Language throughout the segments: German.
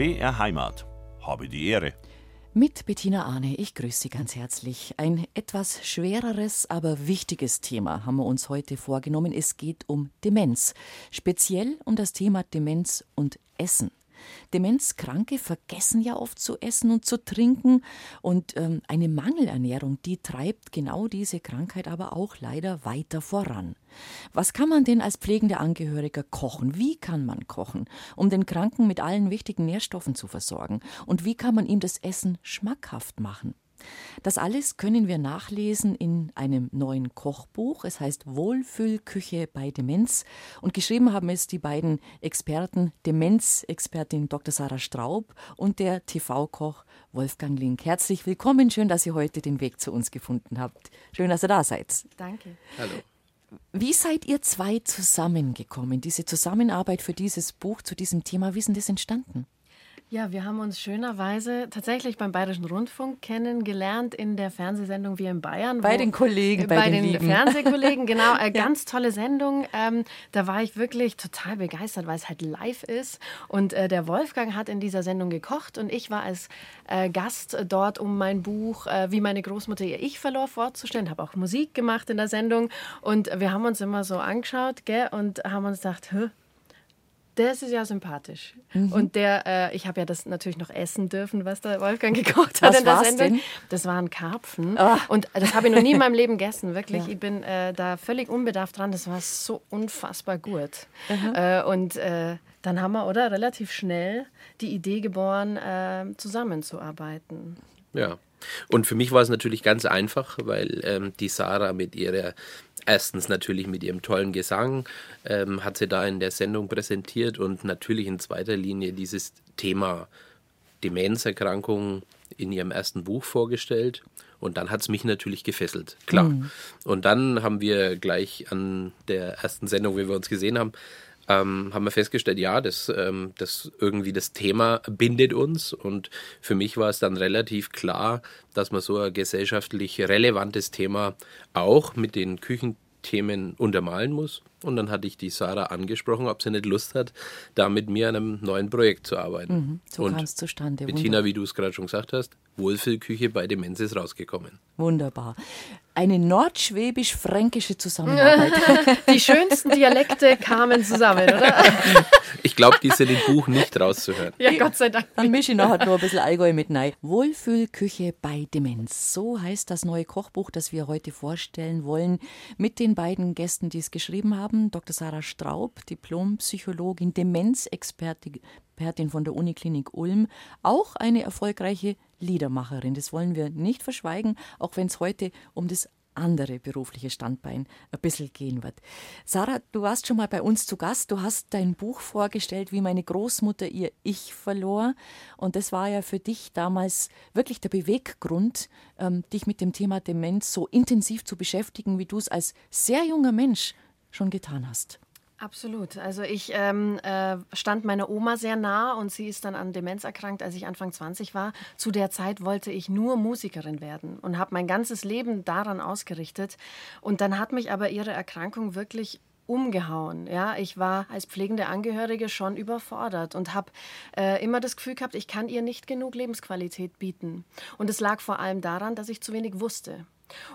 BR Heimat. Habe die Ehre. Mit Bettina Arne, ich grüße Sie ganz herzlich. Ein etwas schwereres, aber wichtiges Thema haben wir uns heute vorgenommen. Es geht um Demenz. Speziell um das Thema Demenz und Essen. Demenzkranke vergessen ja oft zu essen und zu trinken und ähm, eine Mangelernährung, die treibt genau diese Krankheit aber auch leider weiter voran. Was kann man denn als pflegender Angehöriger kochen? Wie kann man kochen, um den Kranken mit allen wichtigen Nährstoffen zu versorgen? Und wie kann man ihm das Essen schmackhaft machen? Das alles können wir nachlesen in einem neuen Kochbuch. Es heißt Wohlfühlküche bei Demenz. Und geschrieben haben es die beiden Experten, Demenzexpertin Dr. Sarah Straub und der TV-Koch Wolfgang Link. Herzlich willkommen. Schön, dass ihr heute den Weg zu uns gefunden habt. Schön, dass ihr da seid. Danke. Hallo. Wie seid ihr zwei zusammengekommen? Diese Zusammenarbeit für dieses Buch zu diesem Thema, wie ist denn das entstanden? Ja, wir haben uns schönerweise tatsächlich beim Bayerischen Rundfunk kennengelernt in der Fernsehsendung Wir in Bayern. Bei den Kollegen, bei, bei den, den Fernsehkollegen, genau. Ja. ganz tolle Sendung. Ähm, da war ich wirklich total begeistert, weil es halt live ist. Und äh, der Wolfgang hat in dieser Sendung gekocht und ich war als äh, Gast dort, um mein Buch äh, Wie meine Großmutter ihr Ich verlor vorzustellen. Habe auch Musik gemacht in der Sendung. Und wir haben uns immer so angeschaut gell, und haben uns gedacht, Hö, das ist ja sympathisch. Mhm. Und der, äh, ich habe ja das natürlich noch essen dürfen, was der Wolfgang gekocht hat was in der Sendung. Denn? Das waren Karpfen. Oh. Und das habe ich noch nie in meinem Leben gegessen. Wirklich, ja. ich bin äh, da völlig unbedarft dran. Das war so unfassbar gut. Mhm. Äh, und äh, dann haben wir, oder, relativ schnell die Idee geboren, äh, zusammenzuarbeiten. Ja. Und für mich war es natürlich ganz einfach, weil ähm, die Sarah mit ihrer Erstens natürlich mit ihrem tollen Gesang ähm, hat sie da in der Sendung präsentiert und natürlich in zweiter Linie dieses Thema Demenzerkrankung in ihrem ersten Buch vorgestellt. Und dann hat es mich natürlich gefesselt, klar. Mhm. Und dann haben wir gleich an der ersten Sendung, wie wir uns gesehen haben, ähm, haben wir festgestellt, ja, das, ähm, das irgendwie das Thema bindet uns. Und für mich war es dann relativ klar, dass man so ein gesellschaftlich relevantes Thema auch mit den Küchenthemen untermalen muss. Und dann hatte ich die Sarah angesprochen, ob sie nicht Lust hat, da mit mir an einem neuen Projekt zu arbeiten. Mhm, so kam es zustande. Bettina, Wunderbar. wie du es gerade schon gesagt hast, Wohlfühlküche bei Demenz ist rausgekommen. Wunderbar. Eine nordschwäbisch-fränkische Zusammenarbeit. Die schönsten Dialekte kamen zusammen, oder? Ich glaube, die sind im Buch nicht rauszuhören. Ja, Gott sei Dank. Dann mische ich noch ein bisschen Allgäu mit rein. Wohlfühlküche bei Demenz. So heißt das neue Kochbuch, das wir heute vorstellen wollen, mit den beiden Gästen, die es geschrieben haben. Dr. Sarah Straub, Diplompsychologin, Demenzexpertin von der Uniklinik Ulm, auch eine erfolgreiche Liedermacherin. Das wollen wir nicht verschweigen, auch wenn es heute um das andere berufliche Standbein ein bisschen gehen wird. Sarah, du warst schon mal bei uns zu Gast. Du hast dein Buch vorgestellt, wie meine Großmutter ihr Ich verlor. Und das war ja für dich damals wirklich der Beweggrund, ähm, dich mit dem Thema Demenz so intensiv zu beschäftigen, wie du es als sehr junger Mensch schon getan hast. Absolut. Also ich ähm, äh, stand meiner Oma sehr nah und sie ist dann an Demenz erkrankt, als ich Anfang 20 war. Zu der Zeit wollte ich nur Musikerin werden und habe mein ganzes Leben daran ausgerichtet. Und dann hat mich aber ihre Erkrankung wirklich umgehauen. Ja, ich war als pflegende Angehörige schon überfordert und habe äh, immer das Gefühl gehabt, ich kann ihr nicht genug Lebensqualität bieten. Und es lag vor allem daran, dass ich zu wenig wusste.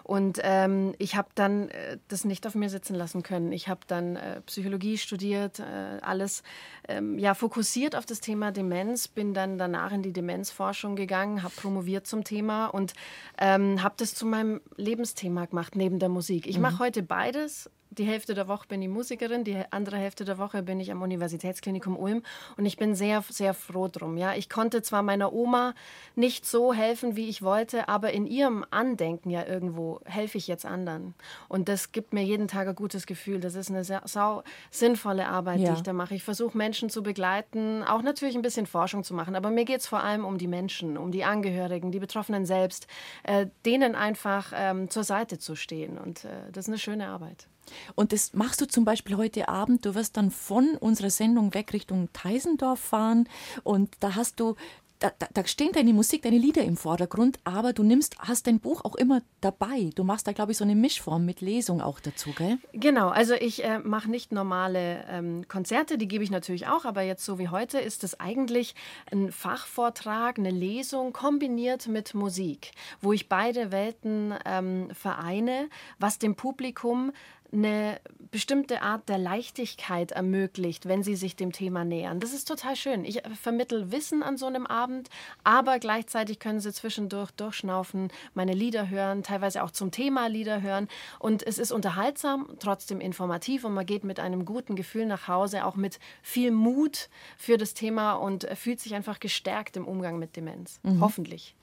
Und ähm, ich habe dann äh, das nicht auf mir sitzen lassen können. Ich habe dann äh, Psychologie studiert, äh, alles ähm, ja, fokussiert auf das Thema Demenz, bin dann danach in die Demenzforschung gegangen, habe promoviert zum Thema und ähm, habe das zu meinem Lebensthema gemacht, neben der Musik. Ich mhm. mache heute beides, die Hälfte der Woche bin ich Musikerin, die andere Hälfte der Woche bin ich am Universitätsklinikum Ulm und ich bin sehr, sehr froh drum. Ja, ich konnte zwar meiner Oma nicht so helfen, wie ich wollte, aber in ihrem Andenken ja irgendwo helfe ich jetzt anderen und das gibt mir jeden Tag ein gutes Gefühl. Das ist eine sehr, sau sinnvolle Arbeit, ja. die ich da mache. Ich versuche Menschen zu begleiten, auch natürlich ein bisschen Forschung zu machen, aber mir geht es vor allem um die Menschen, um die Angehörigen, die Betroffenen selbst, äh, denen einfach ähm, zur Seite zu stehen und äh, das ist eine schöne Arbeit. Und das machst du zum Beispiel heute Abend. Du wirst dann von unserer Sendung weg Richtung Teisendorf fahren und da hast du da, da, da, stehen deine Musik, deine Lieder im Vordergrund, aber du nimmst, hast dein Buch auch immer dabei. Du machst da, glaube ich, so eine Mischform mit Lesung auch dazu, gell? Genau, also ich äh, mache nicht normale ähm, Konzerte, die gebe ich natürlich auch, aber jetzt so wie heute ist es eigentlich ein Fachvortrag, eine Lesung kombiniert mit Musik, wo ich beide Welten ähm, vereine, was dem Publikum eine bestimmte Art der Leichtigkeit ermöglicht, wenn sie sich dem Thema nähern. Das ist total schön. Ich vermittel Wissen an so einem Abend, aber gleichzeitig können sie zwischendurch durchschnaufen, meine Lieder hören, teilweise auch zum Thema Lieder hören. Und es ist unterhaltsam, trotzdem informativ und man geht mit einem guten Gefühl nach Hause, auch mit viel Mut für das Thema und fühlt sich einfach gestärkt im Umgang mit Demenz. Mhm. Hoffentlich.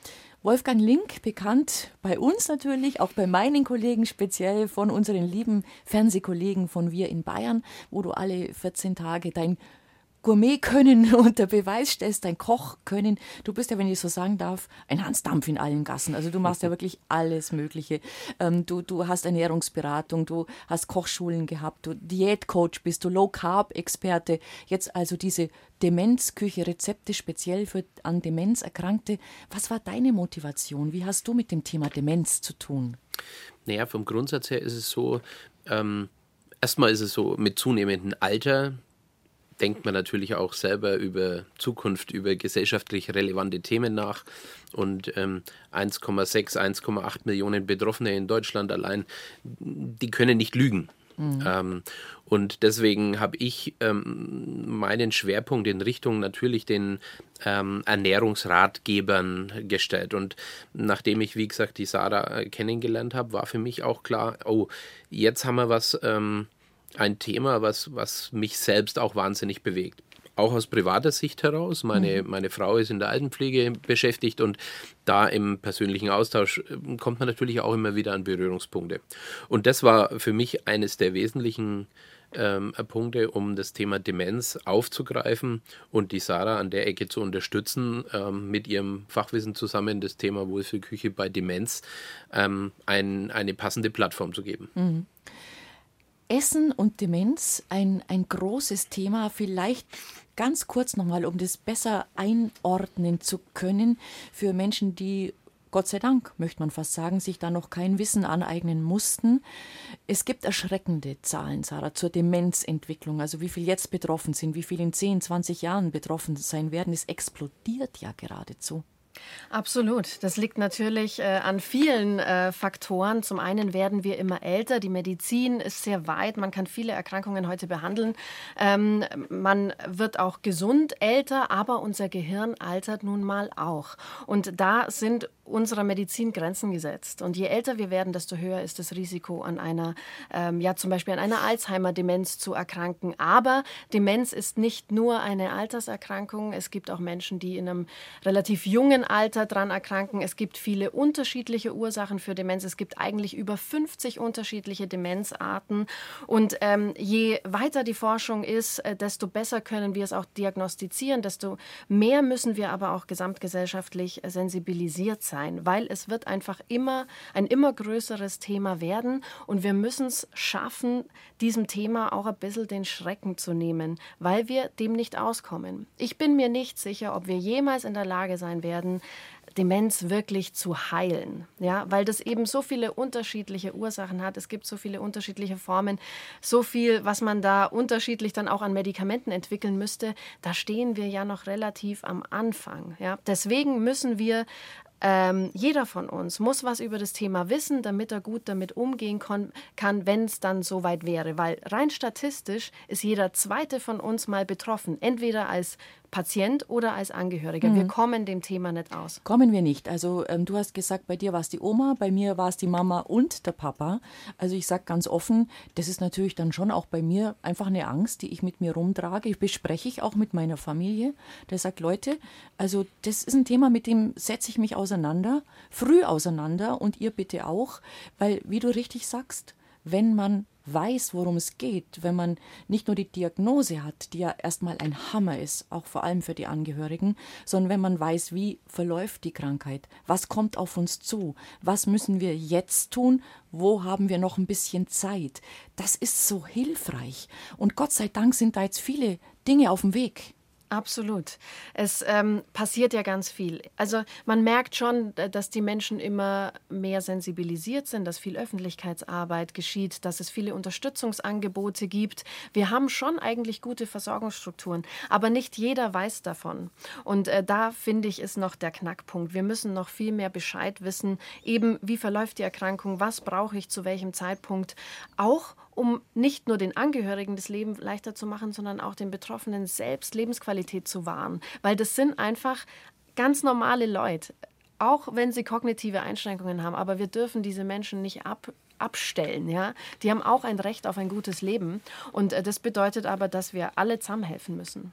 Wolfgang Link, bekannt bei uns natürlich, auch bei meinen Kollegen speziell von unseren lieben Fernsehkollegen von Wir in Bayern, wo du alle 14 Tage dein Gourmet können unter Beweis stellst, dein Koch können. Du bist ja, wenn ich so sagen darf, ein Hansdampf in allen Gassen. Also du machst ja wirklich alles Mögliche. Ähm, du, du hast Ernährungsberatung, du hast Kochschulen gehabt, du Diätcoach bist, du Low-Carb-Experte. Jetzt also diese Demenzküche, Rezepte speziell für an Demenz Erkrankte. Was war deine Motivation? Wie hast du mit dem Thema Demenz zu tun? Naja, vom Grundsatz her ist es so, ähm, erstmal ist es so, mit zunehmendem Alter denkt man natürlich auch selber über Zukunft, über gesellschaftlich relevante Themen nach. Und ähm, 1,6, 1,8 Millionen Betroffene in Deutschland allein, die können nicht lügen. Mhm. Ähm, und deswegen habe ich ähm, meinen Schwerpunkt in Richtung natürlich den ähm, Ernährungsratgebern gestellt. Und nachdem ich, wie gesagt, die Sarah äh, kennengelernt habe, war für mich auch klar, oh, jetzt haben wir was ähm, ein Thema, was, was mich selbst auch wahnsinnig bewegt. Auch aus privater Sicht heraus. Meine, mhm. meine Frau ist in der Altenpflege beschäftigt und da im persönlichen Austausch äh, kommt man natürlich auch immer wieder an Berührungspunkte. Und das war für mich eines der wesentlichen ähm, Punkte, um das Thema Demenz aufzugreifen und die Sarah an der Ecke zu unterstützen, ähm, mit ihrem Fachwissen zusammen das Thema Wohlfühlküche bei Demenz ähm, ein, eine passende Plattform zu geben. Mhm. Essen und Demenz, ein, ein großes Thema. Vielleicht ganz kurz nochmal, um das besser einordnen zu können für Menschen, die Gott sei Dank, möchte man fast sagen, sich da noch kein Wissen aneignen mussten. Es gibt erschreckende Zahlen, Sarah, zur Demenzentwicklung. Also wie viel jetzt betroffen sind, wie viel in 10, 20 Jahren betroffen sein werden. Es explodiert ja geradezu. Absolut. Das liegt natürlich äh, an vielen äh, Faktoren. Zum einen werden wir immer älter. Die Medizin ist sehr weit. Man kann viele Erkrankungen heute behandeln. Ähm, man wird auch gesund älter, aber unser Gehirn altert nun mal auch. Und da sind unserer Medizin Grenzen gesetzt. Und je älter wir werden, desto höher ist das Risiko, an einer, ähm, ja zum Beispiel an einer Alzheimer-Demenz zu erkranken. Aber Demenz ist nicht nur eine Alterserkrankung. Es gibt auch Menschen, die in einem relativ jungen Alter dran erkranken. Es gibt viele unterschiedliche Ursachen für Demenz. Es gibt eigentlich über 50 unterschiedliche Demenzarten. Und ähm, je weiter die Forschung ist, äh, desto besser können wir es auch diagnostizieren, desto mehr müssen wir aber auch gesamtgesellschaftlich sensibilisiert sein, weil es wird einfach immer ein immer größeres Thema werden und wir müssen es schaffen, diesem Thema auch ein bisschen den Schrecken zu nehmen, weil wir dem nicht auskommen. Ich bin mir nicht sicher, ob wir jemals in der Lage sein werden, Demenz wirklich zu heilen, ja, weil das eben so viele unterschiedliche Ursachen hat. Es gibt so viele unterschiedliche Formen, so viel, was man da unterschiedlich dann auch an Medikamenten entwickeln müsste. Da stehen wir ja noch relativ am Anfang, ja. Deswegen müssen wir ähm, jeder von uns muss was über das Thema wissen, damit er gut damit umgehen kann, wenn es dann soweit wäre. Weil rein statistisch ist jeder zweite von uns mal betroffen, entweder als Patient oder als Angehöriger. Mhm. Wir kommen dem Thema nicht aus. Kommen wir nicht. Also ähm, du hast gesagt, bei dir war es die Oma, bei mir war es die Mama und der Papa. Also ich sage ganz offen, das ist natürlich dann schon auch bei mir einfach eine Angst, die ich mit mir rumtrage. Ich bespreche ich auch mit meiner Familie. Der sagt, Leute, also das ist ein Thema, mit dem setze ich mich auseinander, früh auseinander und ihr bitte auch, weil wie du richtig sagst, wenn man weiß, worum es geht, wenn man nicht nur die Diagnose hat, die ja erstmal ein Hammer ist, auch vor allem für die Angehörigen, sondern wenn man weiß, wie verläuft die Krankheit, was kommt auf uns zu, was müssen wir jetzt tun, wo haben wir noch ein bisschen Zeit. Das ist so hilfreich. Und Gott sei Dank sind da jetzt viele Dinge auf dem Weg. Absolut. Es ähm, passiert ja ganz viel. Also man merkt schon, dass die Menschen immer mehr sensibilisiert sind, dass viel Öffentlichkeitsarbeit geschieht, dass es viele Unterstützungsangebote gibt. Wir haben schon eigentlich gute Versorgungsstrukturen, aber nicht jeder weiß davon. Und äh, da finde ich ist noch der Knackpunkt. Wir müssen noch viel mehr Bescheid wissen, eben wie verläuft die Erkrankung, was brauche ich zu welchem Zeitpunkt, auch um nicht nur den Angehörigen das Leben leichter zu machen, sondern auch den Betroffenen selbst Lebensqualität zu wahren. Weil das sind einfach ganz normale Leute, auch wenn sie kognitive Einschränkungen haben. Aber wir dürfen diese Menschen nicht ab, abstellen. Ja? Die haben auch ein Recht auf ein gutes Leben. Und äh, das bedeutet aber, dass wir alle zusammenhelfen müssen.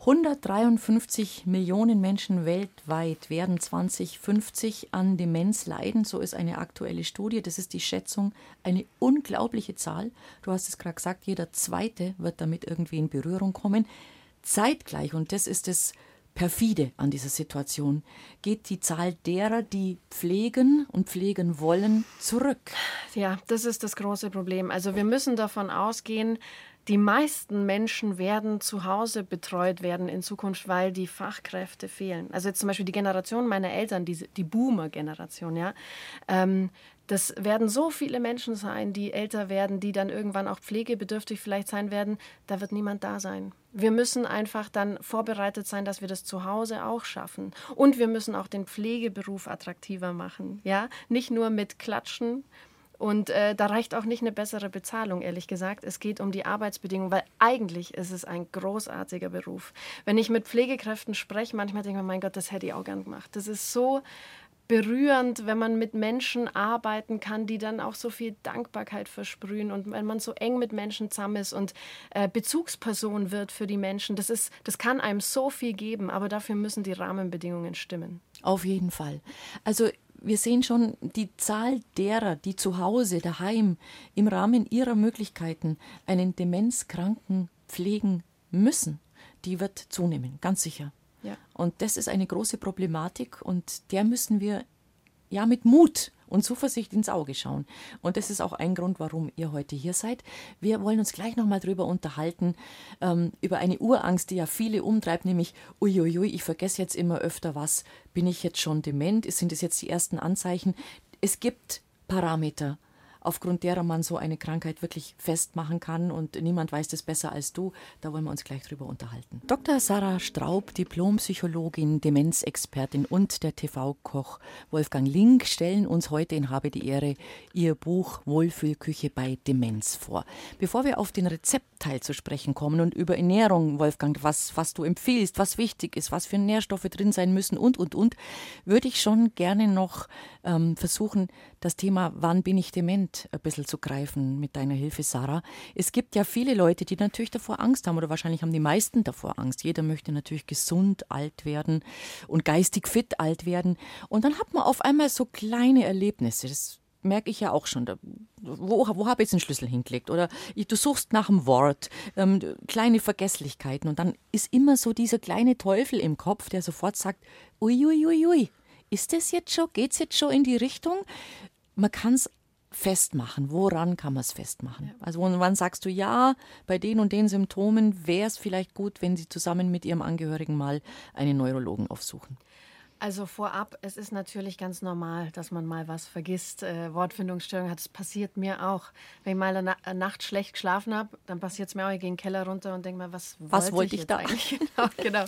153 Millionen Menschen weltweit werden 2050 an Demenz leiden. So ist eine aktuelle Studie. Das ist die Schätzung. Eine unglaubliche Zahl. Du hast es gerade gesagt, jeder Zweite wird damit irgendwie in Berührung kommen. Zeitgleich, und das ist das perfide an dieser Situation, geht die Zahl derer, die pflegen und pflegen wollen, zurück. Ja, das ist das große Problem. Also wir müssen davon ausgehen, die meisten Menschen werden zu Hause betreut werden in Zukunft, weil die Fachkräfte fehlen. Also jetzt zum Beispiel die Generation meiner Eltern, die, die Boomer-Generation, ja. Ähm, das werden so viele Menschen sein, die älter werden, die dann irgendwann auch pflegebedürftig vielleicht sein werden. Da wird niemand da sein. Wir müssen einfach dann vorbereitet sein, dass wir das zu Hause auch schaffen. Und wir müssen auch den Pflegeberuf attraktiver machen. Ja, nicht nur mit Klatschen, und äh, da reicht auch nicht eine bessere Bezahlung, ehrlich gesagt. Es geht um die Arbeitsbedingungen, weil eigentlich ist es ein großartiger Beruf. Wenn ich mit Pflegekräften spreche, manchmal denke ich mir, mein Gott, das hätte ich auch gern gemacht. Das ist so berührend, wenn man mit Menschen arbeiten kann, die dann auch so viel Dankbarkeit versprühen und wenn man so eng mit Menschen zusammen ist und äh, Bezugsperson wird für die Menschen. Das, ist, das kann einem so viel geben, aber dafür müssen die Rahmenbedingungen stimmen. Auf jeden Fall. Also wir sehen schon die Zahl derer, die zu Hause, daheim, im Rahmen ihrer Möglichkeiten einen Demenzkranken pflegen müssen, die wird zunehmen, ganz sicher. Ja. Und das ist eine große Problematik und der müssen wir ja mit Mut und Zuversicht ins Auge schauen. Und das ist auch ein Grund, warum ihr heute hier seid. Wir wollen uns gleich nochmal drüber unterhalten, ähm, über eine Urangst, die ja viele umtreibt, nämlich, uiuiui, ich vergesse jetzt immer öfter was. Bin ich jetzt schon dement? Sind es jetzt die ersten Anzeichen? Es gibt Parameter, aufgrund derer man so eine Krankheit wirklich festmachen kann und niemand weiß das besser als du. Da wollen wir uns gleich drüber unterhalten. Dr. Sarah Straub, Diplompsychologin, Demenzexpertin und der TV-Koch Wolfgang Link stellen uns heute in Habe die Ehre ihr Buch Wohlfühlküche bei Demenz vor. Bevor wir auf den Rezeptteil zu sprechen kommen und über Ernährung, Wolfgang, was, was du empfiehlst, was wichtig ist, was für Nährstoffe drin sein müssen und, und, und, würde ich schon gerne noch ähm, versuchen, das Thema, wann bin ich dement, ein bisschen zu greifen mit deiner Hilfe, Sarah. Es gibt ja viele Leute, die natürlich davor Angst haben oder wahrscheinlich haben die meisten davor Angst. Jeder möchte natürlich gesund alt werden und geistig fit alt werden. Und dann hat man auf einmal so kleine Erlebnisse. Das merke ich ja auch schon. Da, wo, wo habe ich jetzt den Schlüssel hingelegt? Oder du suchst nach einem Wort, ähm, kleine Vergesslichkeiten. Und dann ist immer so dieser kleine Teufel im Kopf, der sofort sagt, uiuiuiui, ui, ui, ist das jetzt schon, geht es jetzt schon in die Richtung? man kann es festmachen. Woran kann man es festmachen? Ja. Also wann sagst du, ja, bei den und den Symptomen wäre es vielleicht gut, wenn Sie zusammen mit Ihrem Angehörigen mal einen Neurologen aufsuchen? Also vorab, es ist natürlich ganz normal, dass man mal was vergisst, äh, Wortfindungsstörungen hat. Das passiert mir auch. Wenn ich mal eine Na Nacht schlecht geschlafen habe, dann passiert es mir auch, ich gehe in den Keller runter und denke mal, was, was wollte ich, ich da eigentlich? genau, genau.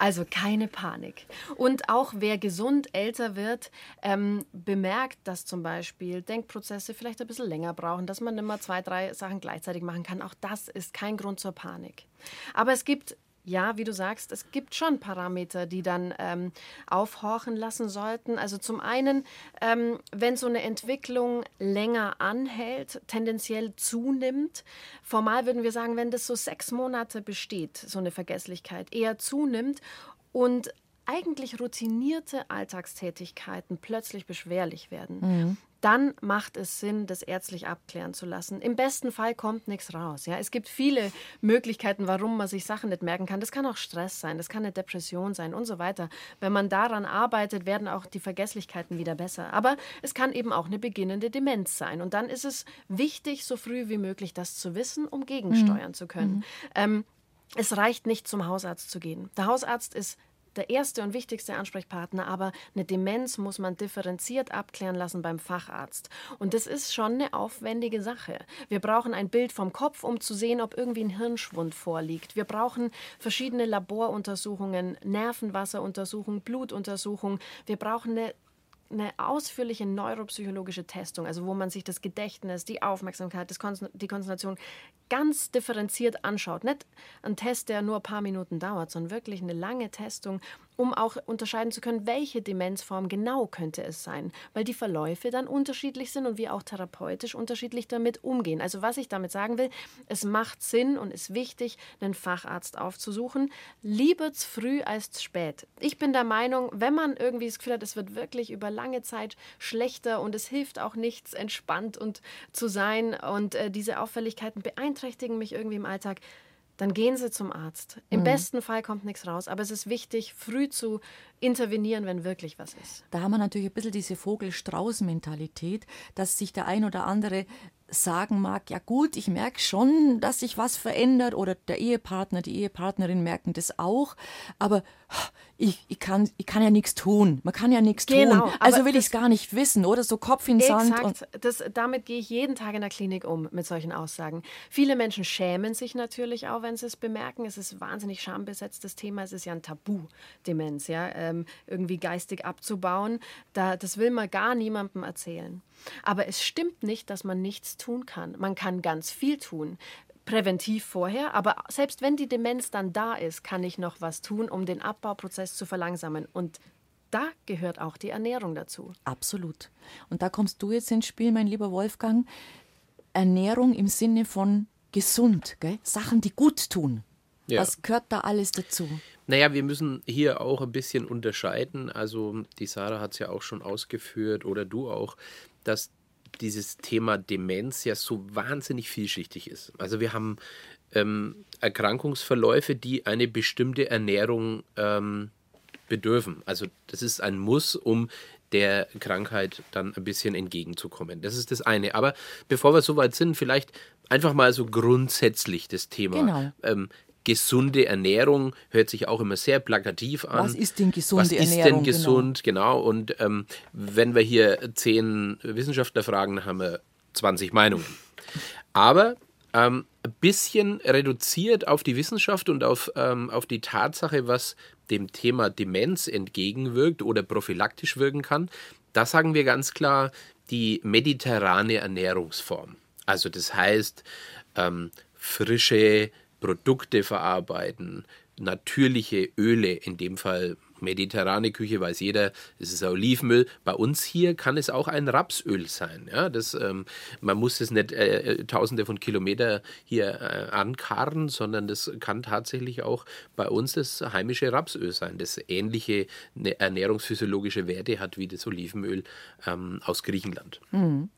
Also keine Panik. Und auch wer gesund älter wird, ähm, bemerkt, dass zum Beispiel Denkprozesse vielleicht ein bisschen länger brauchen, dass man immer zwei, drei Sachen gleichzeitig machen kann. Auch das ist kein Grund zur Panik. Aber es gibt ja, wie du sagst, es gibt schon Parameter, die dann ähm, aufhorchen lassen sollten. Also zum einen, ähm, wenn so eine Entwicklung länger anhält, tendenziell zunimmt. Formal würden wir sagen, wenn das so sechs Monate besteht, so eine Vergesslichkeit, eher zunimmt und eigentlich routinierte Alltagstätigkeiten plötzlich beschwerlich werden. Mhm dann macht es Sinn, das ärztlich abklären zu lassen. Im besten Fall kommt nichts raus. Ja? Es gibt viele Möglichkeiten, warum man sich Sachen nicht merken kann. Das kann auch Stress sein, das kann eine Depression sein und so weiter. Wenn man daran arbeitet, werden auch die Vergesslichkeiten wieder besser. Aber es kann eben auch eine beginnende Demenz sein. Und dann ist es wichtig, so früh wie möglich das zu wissen, um gegensteuern mhm. zu können. Mhm. Ähm, Es reicht nicht, zum Hausarzt zu gehen. Der Hausarzt ist der erste und wichtigste Ansprechpartner, aber eine Demenz muss man differenziert abklären lassen beim Facharzt. Und das ist schon eine aufwendige Sache. Wir brauchen ein Bild vom Kopf, um zu sehen, ob irgendwie ein Hirnschwund vorliegt. Wir brauchen verschiedene Laboruntersuchungen, Nervenwasseruntersuchungen, Blutuntersuchungen. Wir brauchen eine eine ausführliche neuropsychologische Testung, also wo man sich das Gedächtnis, die Aufmerksamkeit, das Konzentration ganz differenziert anschaut. Nicht ein Test, der nur ein paar Minuten dauert, sondern wirklich eine lange Testung, um auch unterscheiden zu können, welche Demenzform genau könnte es sein, weil die Verläufe dann unterschiedlich sind und wir auch therapeutisch unterschiedlich damit umgehen. Also was ich damit sagen will, es macht Sinn und ist wichtig, einen Facharzt aufzusuchen, lieber zu früh als zu spät. Ich bin der Meinung, wenn man irgendwie das Gefühl hat, es wird wirklich über lange Zeit schlechter und es hilft auch nichts, entspannt und zu sein und äh, diese Auffälligkeiten beeinträchtigen, beeinträchtigen mich irgendwie im Alltag, dann gehen Sie zum Arzt. Im mhm. besten Fall kommt nichts raus, aber es ist wichtig, früh zu intervenieren, wenn wirklich was ist. Da haben wir natürlich ein bisschen diese Vogel-Strauß-Mentalität, dass sich der ein oder andere sagen mag, ja gut, ich merke schon, dass sich was verändert oder der Ehepartner, die Ehepartnerin merken das auch, aber ich, ich, kann, ich kann ja nichts tun. Man kann ja nichts genau, tun. Also will ich es gar nicht wissen, oder? So Kopf in Sand. Exakt. Das, damit gehe ich jeden Tag in der Klinik um mit solchen Aussagen. Viele Menschen schämen sich natürlich auch, wenn sie es bemerken. Es ist wahnsinnig schambesetztes Thema. Es ist ja ein Tabu, Demenz, ja, ähm, irgendwie geistig abzubauen. Da, das will man gar niemandem erzählen. Aber es stimmt nicht, dass man nichts tun kann. Man kann ganz viel tun präventiv vorher, aber selbst wenn die Demenz dann da ist, kann ich noch was tun, um den Abbauprozess zu verlangsamen. Und da gehört auch die Ernährung dazu. Absolut. Und da kommst du jetzt ins Spiel, mein lieber Wolfgang. Ernährung im Sinne von gesund, gell? Sachen, die gut tun. Ja. Was gehört da alles dazu? Naja, wir müssen hier auch ein bisschen unterscheiden. Also die Sarah hat es ja auch schon ausgeführt oder du auch, dass dieses Thema Demenz ja so wahnsinnig vielschichtig ist. Also wir haben ähm, Erkrankungsverläufe, die eine bestimmte Ernährung ähm, bedürfen. Also das ist ein Muss, um der Krankheit dann ein bisschen entgegenzukommen. Das ist das eine. Aber bevor wir soweit sind, vielleicht einfach mal so grundsätzlich das Thema. Genau. Ähm, gesunde Ernährung hört sich auch immer sehr plakativ an. Was ist denn gesunde Ernährung? Was ist denn gesund, genau. genau. Und ähm, wenn wir hier zehn Wissenschaftler fragen, haben wir 20 Meinungen. Aber ähm, ein bisschen reduziert auf die Wissenschaft und auf, ähm, auf die Tatsache, was dem Thema Demenz entgegenwirkt oder prophylaktisch wirken kann, da sagen wir ganz klar die mediterrane Ernährungsform. Also das heißt ähm, frische, Produkte verarbeiten, natürliche Öle, in dem Fall mediterrane Küche, weiß jeder, es ist Olivenöl. Bei uns hier kann es auch ein Rapsöl sein. Ja, das, ähm, man muss es nicht äh, äh tausende von Kilometern hier äh, ankarren, sondern das kann tatsächlich auch bei uns das heimische Rapsöl sein, das ähnliche ne, ernährungsphysiologische Werte hat wie das Olivenöl ähm, aus Griechenland. Mhm.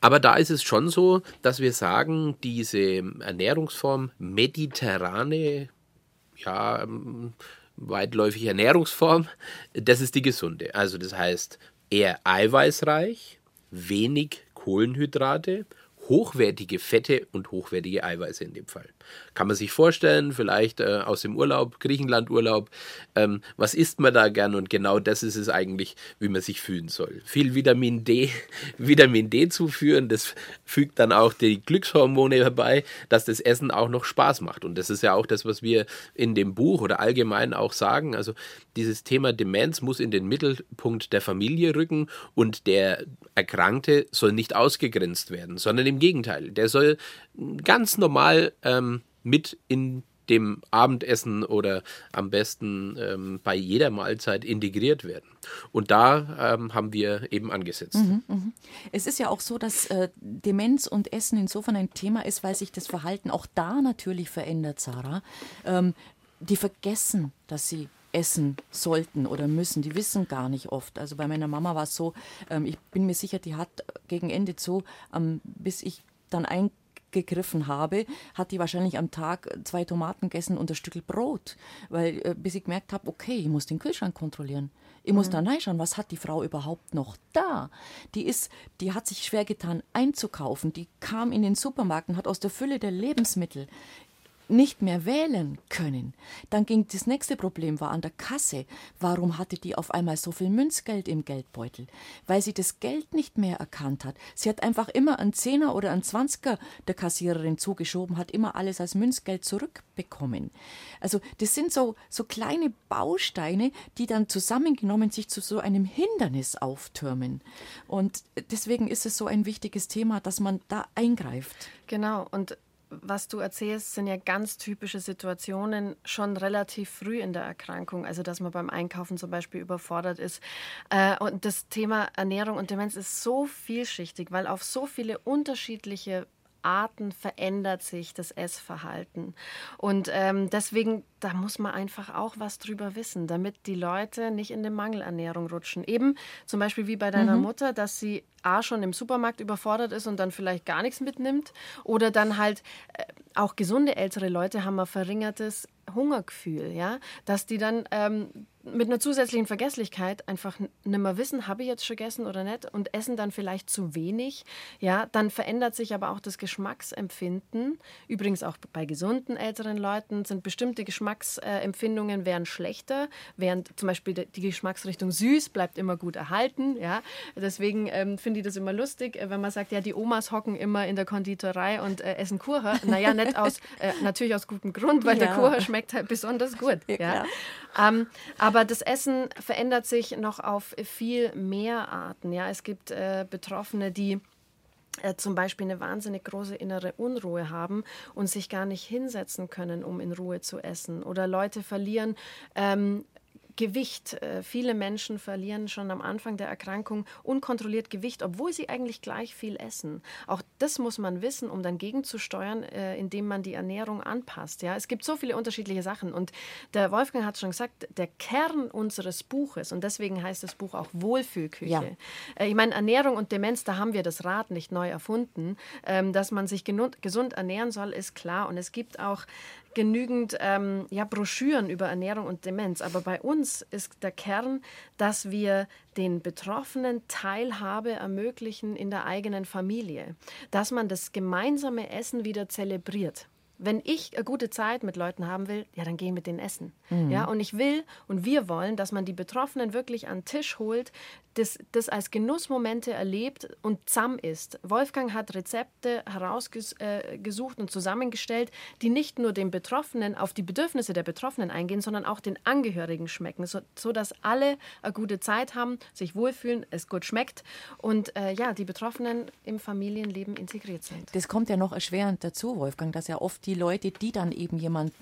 Aber da ist es schon so, dass wir sagen, diese Ernährungsform mediterrane, ja, ähm, weitläufige Ernährungsform, das ist die gesunde. Also das heißt eher eiweißreich, wenig Kohlenhydrate hochwertige Fette und hochwertige Eiweiße in dem Fall. Kann man sich vorstellen, vielleicht äh, aus dem Urlaub, Griechenland-Urlaub, ähm, was isst man da gern und genau das ist es eigentlich, wie man sich fühlen soll. Viel Vitamin D, Vitamin D zuführen, das fügt dann auch die Glückshormone herbei, dass das Essen auch noch Spaß macht. Und das ist ja auch das, was wir in dem Buch oder allgemein auch sagen. Also dieses Thema Demenz muss in den Mittelpunkt der Familie rücken und der Erkrankte soll nicht ausgegrenzt werden, sondern im Gegenteil, der soll ganz normal ähm, mit in dem Abendessen oder am besten ähm, bei jeder Mahlzeit integriert werden. Und da ähm, haben wir eben angesetzt. Mhm, mh. Es ist ja auch so, dass äh, Demenz und Essen insofern ein Thema ist, weil sich das Verhalten auch da natürlich verändert, Sarah. Ähm, die vergessen, dass sie essen sollten oder müssen. Die wissen gar nicht oft. Also bei meiner Mama war es so, ähm, ich bin mir sicher, die hat gegen Ende so, ähm, bis ich dann eingegriffen habe, hat die wahrscheinlich am Tag zwei Tomaten gegessen und ein Stück Brot, weil äh, bis ich gemerkt habe, okay, ich muss den Kühlschrank kontrollieren. Ich muss mhm. da reinschauen, was hat die Frau überhaupt noch da? Die ist, die hat sich schwer getan einzukaufen. Die kam in den Supermarkt und hat aus der Fülle der Lebensmittel nicht mehr wählen können. Dann ging das nächste Problem war an der Kasse. Warum hatte die auf einmal so viel Münzgeld im Geldbeutel? Weil sie das Geld nicht mehr erkannt hat. Sie hat einfach immer einen Zehner oder einen Zwanziger der Kassiererin zugeschoben, hat immer alles als Münzgeld zurückbekommen. Also das sind so, so kleine Bausteine, die dann zusammengenommen sich zu so einem Hindernis auftürmen. Und deswegen ist es so ein wichtiges Thema, dass man da eingreift. Genau. Und was du erzählst, sind ja ganz typische Situationen schon relativ früh in der Erkrankung. Also, dass man beim Einkaufen zum Beispiel überfordert ist. Äh, und das Thema Ernährung und Demenz ist so vielschichtig, weil auf so viele unterschiedliche Arten verändert sich das Essverhalten. Und ähm, deswegen, da muss man einfach auch was drüber wissen, damit die Leute nicht in eine Mangelernährung rutschen. Eben zum Beispiel wie bei deiner mhm. Mutter, dass sie A schon im Supermarkt überfordert ist und dann vielleicht gar nichts mitnimmt. Oder dann halt äh, auch gesunde ältere Leute haben ein verringertes Hungergefühl, ja, dass die dann ähm, mit einer zusätzlichen Vergesslichkeit einfach nicht mehr wissen, habe ich jetzt schon gegessen oder nicht und essen dann vielleicht zu wenig, ja, dann verändert sich aber auch das Geschmacksempfinden. Übrigens auch bei gesunden älteren Leuten sind bestimmte Geschmacksempfindungen werden schlechter, während zum Beispiel die Geschmacksrichtung süß bleibt immer gut erhalten, ja. Deswegen ähm, finde ich das immer lustig, äh, wenn man sagt, ja, die Omas hocken immer in der Konditorei und äh, essen Kuchen. Naja, nicht aus, äh, natürlich aus gutem Grund, weil ja. der Kuchen schmeckt halt besonders gut. Ja, ähm, aber das Essen verändert sich noch auf viel mehr Arten. Ja, es gibt äh, Betroffene, die äh, zum Beispiel eine wahnsinnig große innere Unruhe haben und sich gar nicht hinsetzen können, um in Ruhe zu essen. Oder Leute verlieren ähm, Gewicht. Äh, viele Menschen verlieren schon am Anfang der Erkrankung unkontrolliert Gewicht, obwohl sie eigentlich gleich viel essen. Auch das muss man wissen, um dann gegenzusteuern, äh, indem man die Ernährung anpasst. Ja, es gibt so viele unterschiedliche Sachen und der Wolfgang hat schon gesagt, der Kern unseres Buches und deswegen heißt das Buch auch Wohlfühlküche. Ja. Äh, ich meine Ernährung und Demenz, da haben wir das Rad nicht neu erfunden, ähm, dass man sich gesund ernähren soll, ist klar und es gibt auch genügend ähm, ja, Broschüren über Ernährung und Demenz. Aber bei uns ist der Kern, dass wir den Betroffenen Teilhabe ermöglichen in der eigenen Familie, dass man das gemeinsame Essen wieder zelebriert wenn ich eine gute Zeit mit Leuten haben will, ja, dann gehen wir mit denen essen. Mhm. Ja, und ich will und wir wollen, dass man die Betroffenen wirklich an den Tisch holt, das, das als Genussmomente erlebt und zusammen isst. Wolfgang hat Rezepte herausgesucht und zusammengestellt, die nicht nur den Betroffenen auf die Bedürfnisse der Betroffenen eingehen, sondern auch den Angehörigen schmecken, so, so alle eine gute Zeit haben, sich wohlfühlen, es gut schmeckt und äh, ja, die Betroffenen im Familienleben integriert sind. Das kommt ja noch erschwerend dazu, Wolfgang, dass ja oft die Leute, die dann eben jemand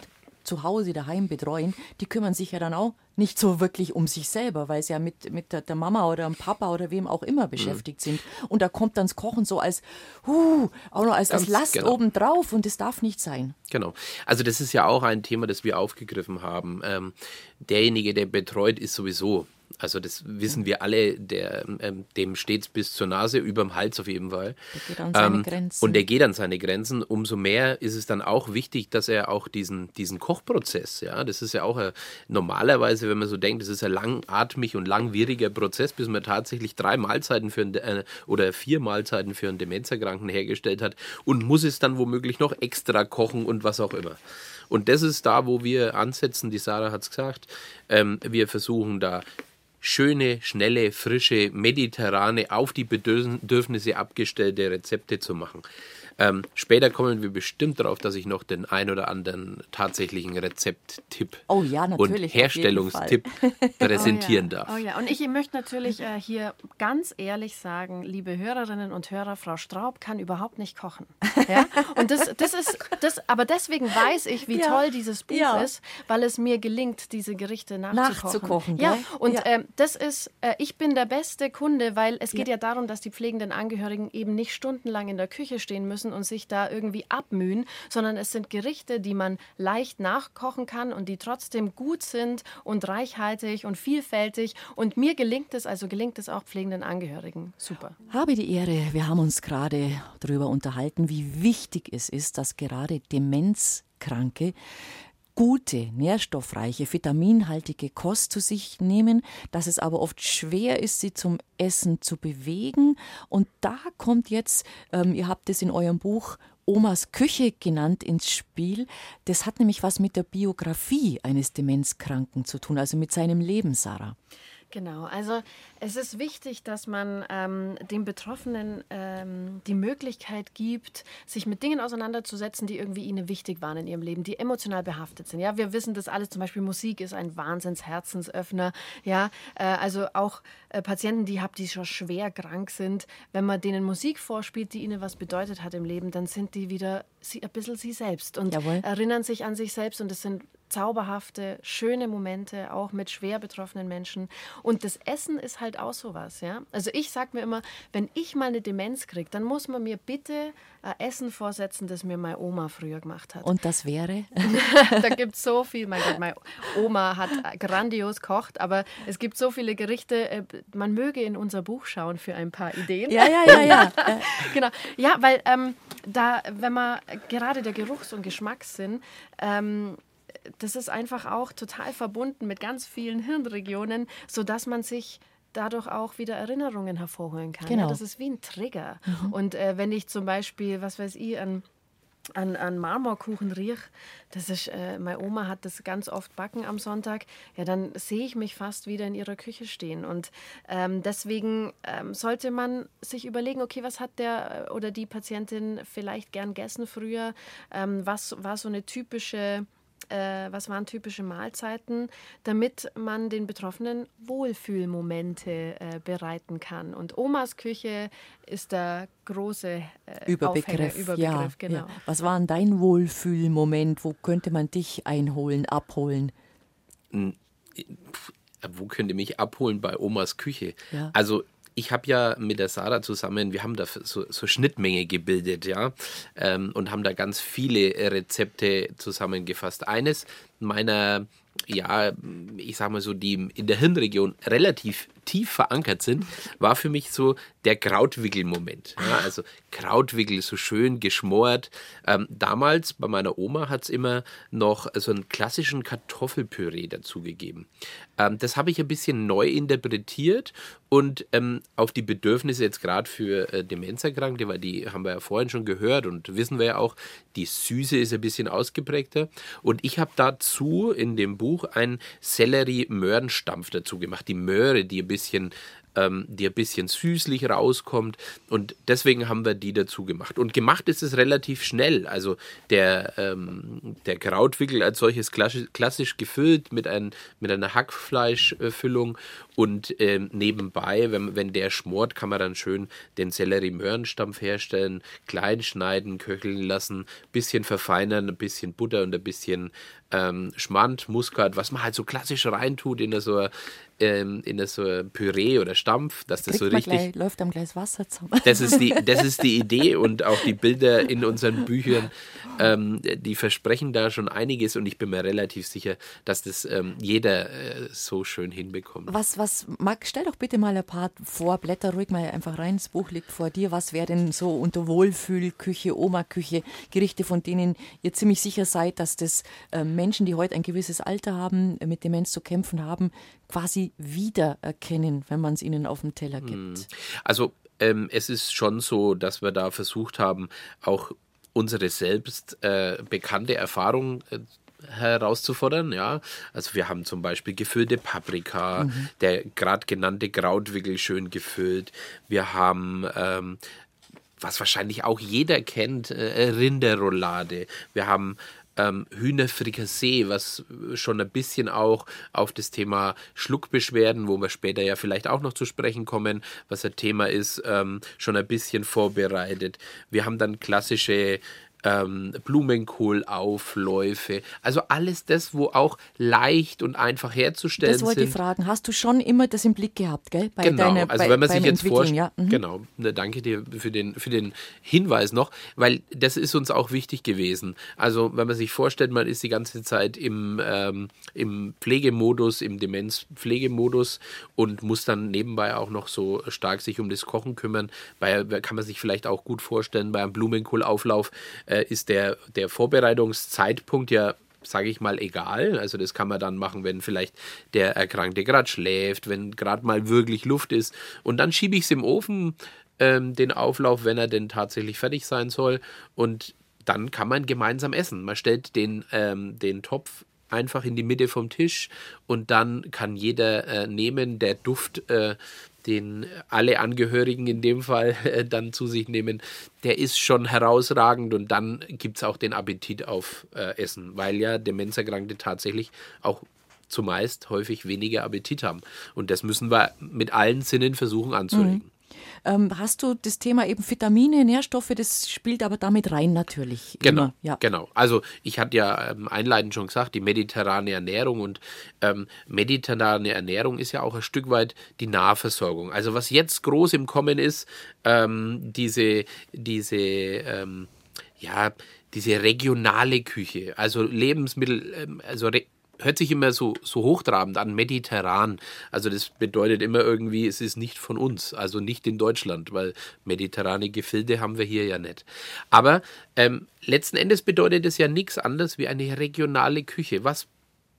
zu Hause daheim betreuen, die kümmern sich ja dann auch nicht so wirklich um sich selber, weil sie ja mit, mit der, Mama oder dem Papa oder wem auch immer beschäftigt mhm. sind. Und da kommt dann das Kochen so als, huh, auch noch als, als Last genau. obendrauf und das darf nicht sein. Genau. Also das ist ja auch ein Thema, das wir aufgegriffen haben. Ähm, derjenige, der betreut, ist sowieso also das wissen wir alle, der, ähm, dem steht es bis zur Nase, überm Hals auf jeden Fall. Der geht an seine ähm, Grenzen. Und der geht an seine Grenzen. Umso mehr ist es dann auch wichtig, dass er auch diesen, diesen Kochprozess, ja, das ist ja auch ein, normalerweise, wenn man so denkt, das ist ein langatmig und langwieriger Prozess, bis man tatsächlich drei Mahlzeiten für ein, äh, oder vier Mahlzeiten für einen Demenzerkranken hergestellt hat und muss es dann womöglich noch extra kochen und was auch immer. Und das ist da, wo wir ansetzen, die Sarah hat es gesagt, ähm, wir versuchen da schöne, schnelle, frische, mediterrane, auf die Bedürfnisse abgestellte Rezepte zu machen. Ähm, später kommen wir bestimmt darauf, dass ich noch den ein oder anderen tatsächlichen Rezepttipp oh ja, und Herstellungstipp präsentieren oh ja. darf. Oh ja, und ich möchte natürlich äh, hier ganz ehrlich sagen, liebe Hörerinnen und Hörer, Frau Straub kann überhaupt nicht kochen. Ja? Und das, das ist, das, aber deswegen weiß ich, wie ja. toll dieses Buch ja. ist, weil es mir gelingt, diese Gerichte nachzukochen. nachzukochen ja, und äh, das ist, äh, ich bin der beste Kunde, weil es geht ja darum, dass die pflegenden Angehörigen eben nicht stundenlang in der Küche stehen müssen müssen und sich da irgendwie abmühen, sondern es sind Gerichte, die man leicht nachkochen kann und die trotzdem gut sind und reichhaltig und vielfältig. Und mir gelingt es, also gelingt es auch pflegenden Angehörigen. Super. Habe die Ehre, wir haben uns gerade darüber unterhalten, wie wichtig es ist, dass gerade Demenzkranke gute, nährstoffreiche, vitaminhaltige Kost zu sich nehmen, dass es aber oft schwer ist, sie zum Essen zu bewegen. Und da kommt jetzt, ähm, ihr habt es in eurem Buch Omas Küche genannt ins Spiel. Das hat nämlich was mit der Biografie eines Demenzkranken zu tun, also mit seinem Leben, Sarah. Genau, also es ist wichtig, dass man ähm, den Betroffenen ähm, die Möglichkeit gibt, sich mit Dingen auseinanderzusetzen, die irgendwie ihnen wichtig waren in ihrem Leben, die emotional behaftet sind. Ja, wir wissen das alles. Zum Beispiel Musik ist ein Wahnsinns-Herzensöffner. Ja, äh, also auch Patienten, die habt, die schon schwer krank sind, wenn man denen Musik vorspielt, die ihnen was bedeutet hat im Leben, dann sind die wieder sie, ein bisschen sie selbst und Jawohl. erinnern sich an sich selbst und es sind zauberhafte, schöne Momente, auch mit schwer betroffenen Menschen. Und das Essen ist halt auch sowas. Ja? Also ich sage mir immer, wenn ich mal eine Demenz kriege, dann muss man mir bitte ein Essen vorsetzen, das mir meine Oma früher gemacht hat. Und das wäre? da gibt es so viel. Mein Gott, meine Oma hat grandios kocht, aber es gibt so viele Gerichte. Äh, man möge in unser Buch schauen für ein paar Ideen. Ja, ja, ja, ja. genau. Ja, weil ähm, da, wenn man gerade der Geruchs- und Geschmackssinn, ähm, das ist einfach auch total verbunden mit ganz vielen Hirnregionen, sodass man sich dadurch auch wieder Erinnerungen hervorholen kann. Genau. Ja, das ist wie ein Trigger. Mhm. Und äh, wenn ich zum Beispiel, was weiß ich, an an, an Marmorkuchen riech, das ist, äh, meine Oma hat das ganz oft backen am Sonntag, ja, dann sehe ich mich fast wieder in ihrer Küche stehen. Und ähm, deswegen ähm, sollte man sich überlegen, okay, was hat der äh, oder die Patientin vielleicht gern gegessen früher? Ähm, was war so eine typische äh, was waren typische Mahlzeiten, damit man den Betroffenen Wohlfühlmomente äh, bereiten kann. Und Omas Küche ist der große äh, Überbegriff. Überbegriff ja, genau. Ja. Was war dein Wohlfühlmoment? Wo könnte man dich einholen, abholen? Wo könnte mich abholen bei Omas Küche? Ja. Also ich habe ja mit der Sarah zusammen, wir haben da so, so Schnittmenge gebildet, ja, ähm, und haben da ganz viele Rezepte zusammengefasst. Eines meiner, ja, ich sag mal so, die in der Hirnregion relativ tief verankert sind, war für mich so der Krautwickel-Moment. Ja, also Krautwickel, so schön geschmort. Ähm, damals bei meiner Oma hat es immer noch so einen klassischen Kartoffelpüree dazugegeben. Ähm, das habe ich ein bisschen neu interpretiert und ähm, auf die Bedürfnisse jetzt gerade für äh, Demenzerkrankte, weil die haben wir ja vorhin schon gehört und wissen wir ja auch, die Süße ist ein bisschen ausgeprägter. Und ich habe dazu in dem Buch einen Sellerie-Möhrenstampf dazu gemacht. Die Möhre, die ein bisschen bisschen ähm, die ein bisschen süßlich rauskommt. Und deswegen haben wir die dazu gemacht. Und gemacht ist es relativ schnell. Also der, ähm, der Krautwickel als solches klassisch, gefüllt mit, ein, mit einer Hackfleischfüllung. Und ähm, nebenbei, wenn, wenn der schmort, kann man dann schön den Sellerie-Möhrenstampf herstellen, klein schneiden, köcheln lassen, bisschen verfeinern, ein bisschen Butter und ein bisschen ähm, Schmand, Muskat, was man halt so klassisch reintut in so ähm, in so Püree oder Stampf, dass das Kriegt so richtig gleich, läuft am Glas Wasser zusammen. Das ist die, das ist die Idee und auch die Bilder in unseren Büchern, ähm, die versprechen da schon einiges und ich bin mir relativ sicher, dass das ähm, jeder äh, so schön hinbekommt. Was, was, Marc, stell doch bitte mal ein paar vor, blätter ruhig mal einfach rein, das Buch liegt vor dir. Was wäre denn so unter Wohlfühlküche, Oma-Küche, Gerichte, von denen ihr ziemlich sicher seid, dass das äh, Menschen, die heute ein gewisses Alter haben, äh, mit Demenz zu kämpfen haben, quasi wiedererkennen, wenn man es ihnen auf dem Teller gibt? Hm. Also ähm, es ist schon so, dass wir da versucht haben, auch unsere selbst äh, bekannte Erfahrung äh, herauszufordern, ja. Also wir haben zum Beispiel gefüllte Paprika, mhm. der gerade genannte Krautwickel schön gefüllt. Wir haben ähm, was wahrscheinlich auch jeder kennt, äh, Rinderroulade. Wir haben ähm, Hühnerfrikassee, was schon ein bisschen auch auf das Thema Schluckbeschwerden, wo wir später ja vielleicht auch noch zu sprechen kommen, was ein Thema ist, ähm, schon ein bisschen vorbereitet. Wir haben dann klassische ähm, Blumenkohlaufläufe. Also alles das, wo auch leicht und einfach herzustellen ist. Das wollte sind. ich fragen. Hast du schon immer das im Blick gehabt, gell? Bei genau, deiner, also bei, wenn man sich jetzt vorstellt, ja. mhm. genau, ne, danke dir für den, für den Hinweis noch, weil das ist uns auch wichtig gewesen. Also wenn man sich vorstellt, man ist die ganze Zeit im, ähm, im Pflegemodus, im Demenzpflegemodus und muss dann nebenbei auch noch so stark sich um das Kochen kümmern, bei, kann man sich vielleicht auch gut vorstellen, bei einem Blumenkohlauflauf äh, ist der, der Vorbereitungszeitpunkt ja sage ich mal, egal. Also das kann man dann machen, wenn vielleicht der Erkrankte gerade schläft, wenn gerade mal wirklich Luft ist. Und dann schiebe ich es im Ofen ähm, den Auflauf, wenn er denn tatsächlich fertig sein soll. Und dann kann man gemeinsam essen. Man stellt den, ähm, den Topf einfach in die Mitte vom Tisch und dann kann jeder äh, nehmen. Der Duft, äh, den alle Angehörigen in dem Fall äh, dann zu sich nehmen, der ist schon herausragend und dann gibt es auch den Appetit auf äh, Essen, weil ja Demenzerkrankte tatsächlich auch zumeist häufig weniger Appetit haben. Und das müssen wir mit allen Sinnen versuchen anzuregen. Mhm. Ähm, hast du das Thema eben Vitamine, Nährstoffe, das spielt aber damit rein natürlich. Genau, immer, ja. genau. Also ich hatte ja ähm, einleitend schon gesagt, die mediterrane Ernährung und ähm, mediterrane Ernährung ist ja auch ein Stück weit die Nahversorgung. Also was jetzt groß im Kommen ist, ähm, diese, diese, ähm, ja, diese regionale Küche, also Lebensmittel, ähm, also re hört sich immer so, so hochtrabend an, mediterran. Also das bedeutet immer irgendwie, es ist nicht von uns, also nicht in Deutschland, weil mediterrane Gefilde haben wir hier ja nicht. Aber ähm, letzten Endes bedeutet es ja nichts anderes wie eine regionale Küche. Was,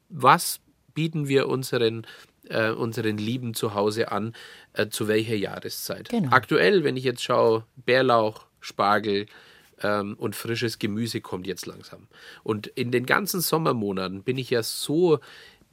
was bieten wir unseren äh, unseren Lieben zu Hause an, äh, zu welcher Jahreszeit. Genau. Aktuell, wenn ich jetzt schaue, Bärlauch, Spargel, ähm, und frisches Gemüse kommt jetzt langsam. Und in den ganzen Sommermonaten bin ich ja so,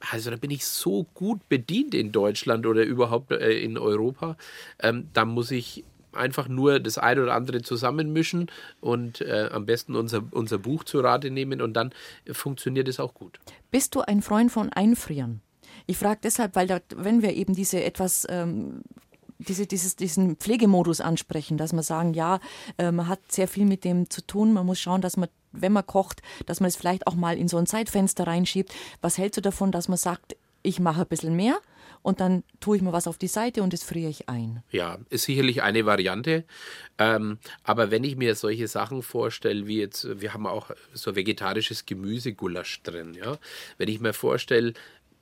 also da bin ich so gut bedient in Deutschland oder überhaupt äh, in Europa. Ähm, da muss ich einfach nur das eine oder andere zusammenmischen und äh, am besten unser, unser Buch zu Rate nehmen und dann funktioniert es auch gut. Bist du ein Freund von Einfrieren? Ich frage deshalb, weil da, wenn wir eben diese etwas ähm, diese, dieses, diesen Pflegemodus ansprechen, dass man sagen, ja, äh, man hat sehr viel mit dem zu tun, man muss schauen, dass man, wenn man kocht, dass man es vielleicht auch mal in so ein Zeitfenster reinschiebt. Was hältst du davon, dass man sagt, ich mache ein bisschen mehr und dann tue ich mir was auf die Seite und das friere ich ein. Ja, ist sicherlich eine Variante. Ähm, aber wenn ich mir solche Sachen vorstelle, wie jetzt, wir haben auch so vegetarisches Gemüsegulasch drin, ja. Wenn ich mir vorstelle,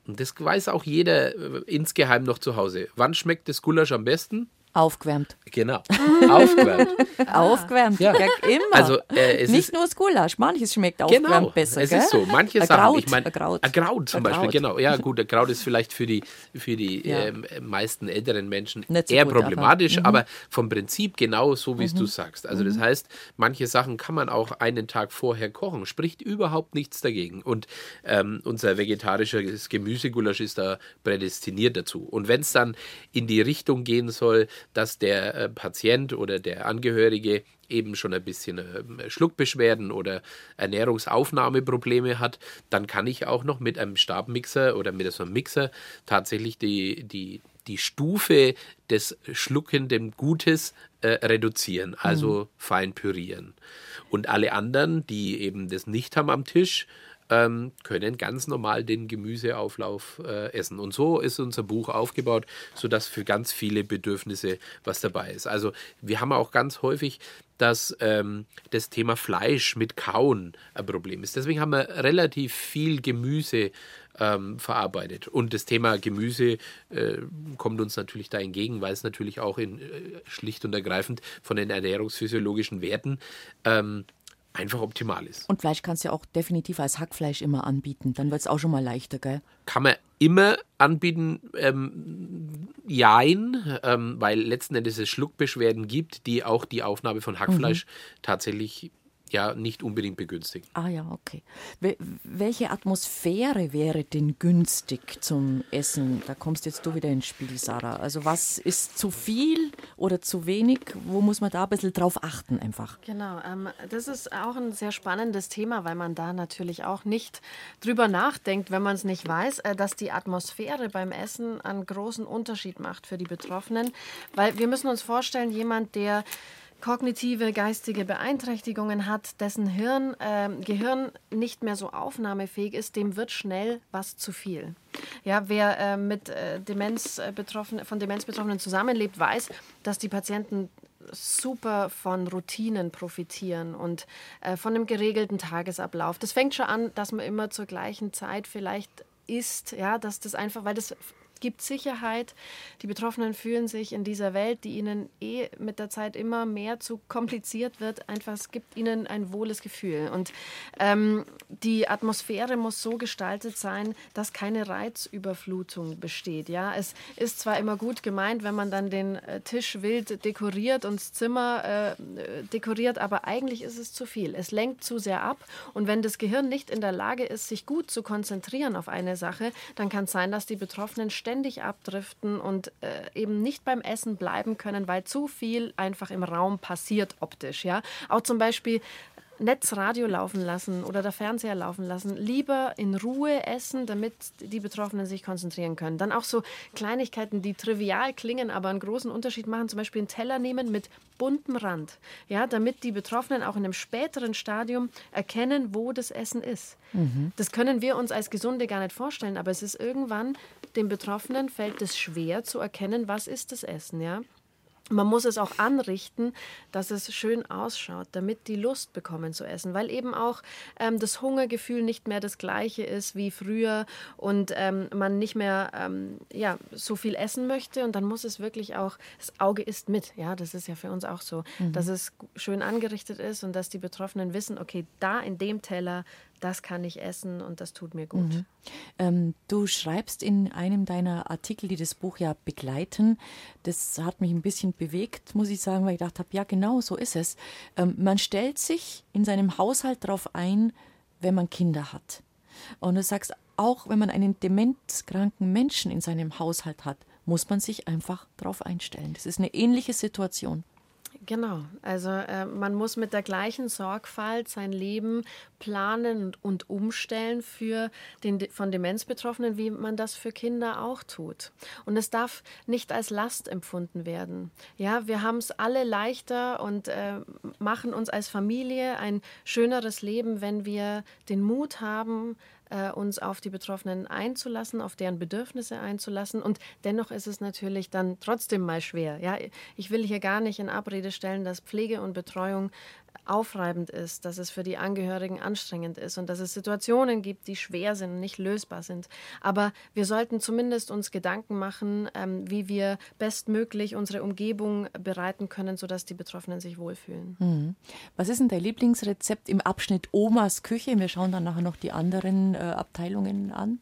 und das weiß auch jeder äh, insgeheim noch zu Hause. Wann schmeckt das Gulasch am besten? Aufgewärmt. Genau. Aufgewärmt. aufgewärmt. Ja. ja, immer. Also, äh, Nicht nur das Gulasch, manches schmeckt aufgewärmt genau, besser. Es gell? ist so. Manche Sachen, Kraut, ich meine, Kraut. Kraut zum Beispiel, genau. Ja, gut, ein Kraut ist vielleicht für die, für die ja. ähm, meisten älteren Menschen so eher gut, problematisch, aber, mhm. aber, vom Prinzip genau so, wie mhm. du sagst. Also, das mhm. heißt, manche Sachen kann man auch einen Tag vorher kochen, spricht überhaupt nichts dagegen. Und ähm, unser vegetarisches Gemüsegulasch ist da prädestiniert dazu. Und wenn es dann in die Richtung gehen soll, dass der äh, Patient oder der Angehörige eben schon ein bisschen äh, Schluckbeschwerden oder Ernährungsaufnahmeprobleme hat, dann kann ich auch noch mit einem Stabmixer oder mit so einem Mixer tatsächlich die, die, die Stufe des schluckenden Gutes äh, reduzieren, also mhm. fein pürieren. Und alle anderen, die eben das nicht haben am Tisch, ähm, können ganz normal den Gemüseauflauf äh, essen. Und so ist unser Buch aufgebaut, sodass für ganz viele Bedürfnisse was dabei ist. Also wir haben auch ganz häufig dass ähm, das Thema Fleisch mit Kauen ein Problem ist. Deswegen haben wir relativ viel Gemüse ähm, verarbeitet. Und das Thema Gemüse äh, kommt uns natürlich da entgegen, weil es natürlich auch in, äh, schlicht und ergreifend von den ernährungsphysiologischen Werten ähm, einfach optimal ist. Und Fleisch kannst du ja auch definitiv als Hackfleisch immer anbieten. Dann wird es auch schon mal leichter, gell? Kann man immer anbieten, ähm, jein, ähm, weil letzten Endes es Schluckbeschwerden gibt, die auch die Aufnahme von Hackfleisch mhm. tatsächlich ja nicht unbedingt begünstigen. Ah ja, okay. welche Atmosphäre wäre denn günstig zum Essen? Da kommst jetzt du wieder ins Spiel, Sarah. Also was ist zu viel oder zu wenig? Wo muss man da ein bisschen drauf achten einfach? Genau, ähm, das ist auch ein sehr spannendes Thema, weil man da natürlich auch nicht drüber nachdenkt, wenn man es nicht weiß, äh, dass die Atmosphäre beim Essen einen großen Unterschied macht für die Betroffenen. Weil wir müssen uns vorstellen, jemand, der kognitive, geistige Beeinträchtigungen hat, dessen Hirn, äh, Gehirn nicht mehr so aufnahmefähig ist, dem wird schnell was zu viel. Ja, wer äh, mit äh, Demenz betroffen, von Demenzbetroffenen zusammenlebt, weiß, dass die Patienten super von Routinen profitieren und äh, von einem geregelten Tagesablauf. Das fängt schon an, dass man immer zur gleichen Zeit vielleicht isst, ja, dass das einfach, weil das gibt Sicherheit. Die Betroffenen fühlen sich in dieser Welt, die ihnen eh mit der Zeit immer mehr zu kompliziert wird, einfach, es gibt ihnen ein wohles Gefühl. Und ähm, die Atmosphäre muss so gestaltet sein, dass keine Reizüberflutung besteht. Ja, es ist zwar immer gut gemeint, wenn man dann den äh, Tisch wild dekoriert und das Zimmer äh, dekoriert, aber eigentlich ist es zu viel. Es lenkt zu sehr ab und wenn das Gehirn nicht in der Lage ist, sich gut zu konzentrieren auf eine Sache, dann kann es sein, dass die Betroffenen ständig abdriften und äh, eben nicht beim Essen bleiben können, weil zu viel einfach im Raum passiert optisch. Ja? Auch zum Beispiel Netzradio laufen lassen oder der Fernseher laufen lassen. Lieber in Ruhe essen, damit die Betroffenen sich konzentrieren können. Dann auch so Kleinigkeiten, die trivial klingen, aber einen großen Unterschied machen. Zum Beispiel einen Teller nehmen mit buntem Rand. Ja, damit die Betroffenen auch in einem späteren Stadium erkennen, wo das Essen ist. Mhm. Das können wir uns als Gesunde gar nicht vorstellen, aber es ist irgendwann, den Betroffenen fällt es schwer zu erkennen, was ist das Essen. Ja? Man muss es auch anrichten, dass es schön ausschaut, damit die Lust bekommen zu essen, weil eben auch ähm, das Hungergefühl nicht mehr das gleiche ist wie früher und ähm, man nicht mehr ähm, ja, so viel essen möchte und dann muss es wirklich auch, das Auge isst mit, ja, das ist ja für uns auch so, mhm. dass es schön angerichtet ist und dass die Betroffenen wissen, okay, da in dem Teller das kann ich essen und das tut mir gut. Mhm. Ähm, du schreibst in einem deiner Artikel, die das Buch ja begleiten, das hat mich ein bisschen bewegt, muss ich sagen, weil ich gedacht habe, ja genau, so ist es. Ähm, man stellt sich in seinem Haushalt darauf ein, wenn man Kinder hat. Und du sagst, auch wenn man einen demenzkranken Menschen in seinem Haushalt hat, muss man sich einfach darauf einstellen. Das ist eine ähnliche Situation. Genau, also äh, man muss mit der gleichen Sorgfalt sein Leben planen und, umstellen für den von Demenz Betroffenen, wie man das für Kinder auch tut. Und es darf nicht als Last empfunden werden. Ja, wir haben es alle leichter und äh, machen uns als Familie ein schöneres Leben, wenn wir den Mut haben, äh, uns auf die Betroffenen einzulassen, auf deren Bedürfnisse einzulassen. Und dennoch ist es natürlich dann trotzdem mal schwer. Ja, ich will hier gar nicht in Abrede stellen, dass Pflege und Betreuung aufreibend ist, dass es für die Angehörigen anstrengend ist und dass es Situationen gibt, die schwer sind und nicht lösbar sind. Aber wir sollten zumindest uns Gedanken machen, ähm, wie wir bestmöglich unsere Umgebung bereiten können, sodass die Betroffenen sich wohlfühlen. Mhm. Was ist denn dein Lieblingsrezept im Abschnitt Omas Küche? Wir schauen dann nachher noch die anderen äh, Abteilungen an.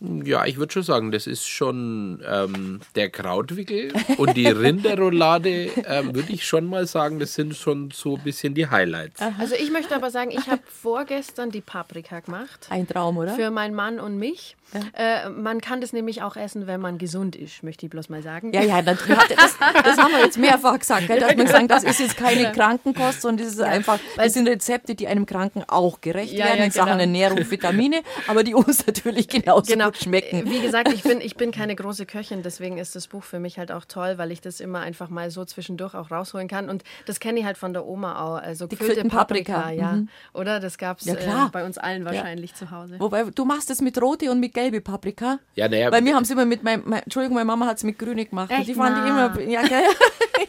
Ja, ich würde schon sagen, das ist schon ähm, der Krautwickel und die Rinderroulade, ähm, würde ich schon mal sagen, das sind schon so ein bisschen die Highlights. Also ich möchte aber sagen, ich habe vorgestern die Paprika gemacht. Ein Traum, oder? Für meinen Mann und mich. Ja. Äh, man kann das nämlich auch essen, wenn man gesund ist, möchte ich bloß mal sagen. Ja, ja, das, das haben wir jetzt mehrfach gesagt, gell, dass wir gesagt das ist jetzt keine Krankenkost, sondern das ist einfach, das sind Rezepte, die einem Kranken auch gerecht ja, werden in genau. Sachen Ernährung, Vitamine, aber die uns natürlich genauso genau. Gut schmecken. Wie gesagt, ich bin, ich bin keine große Köchin, deswegen ist das Buch für mich halt auch toll, weil ich das immer einfach mal so zwischendurch auch rausholen kann. Und das kenne ich halt von der Oma auch. Also die gefüllte Paprika, Paprika ja. Mhm. Oder? Das gab es ja, äh, bei uns allen wahrscheinlich zu Hause. Wobei, du machst es mit rote und mit gelbe Paprika. Ja, naja. Weil wir haben es immer mit meinem, mein, Entschuldigung, meine Mama hat es mit grüne gemacht. Echt? Die fand ich immer, ja, gell?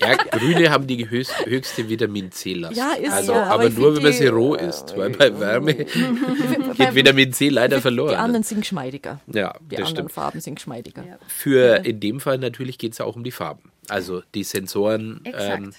Ja, grüne haben die höchst, höchste Vitamin C-Last. Ja, ist also, so. Aber, aber nur, wenn man sie roh isst, weil bei Wärme geht Vitamin C leider verloren. Die anderen sind geschmeidiger. Ja, die anderen stimmt. Farben sind geschmeidiger. Ja. Für in dem Fall natürlich geht es auch um die Farben. Also die Sensoren ähm,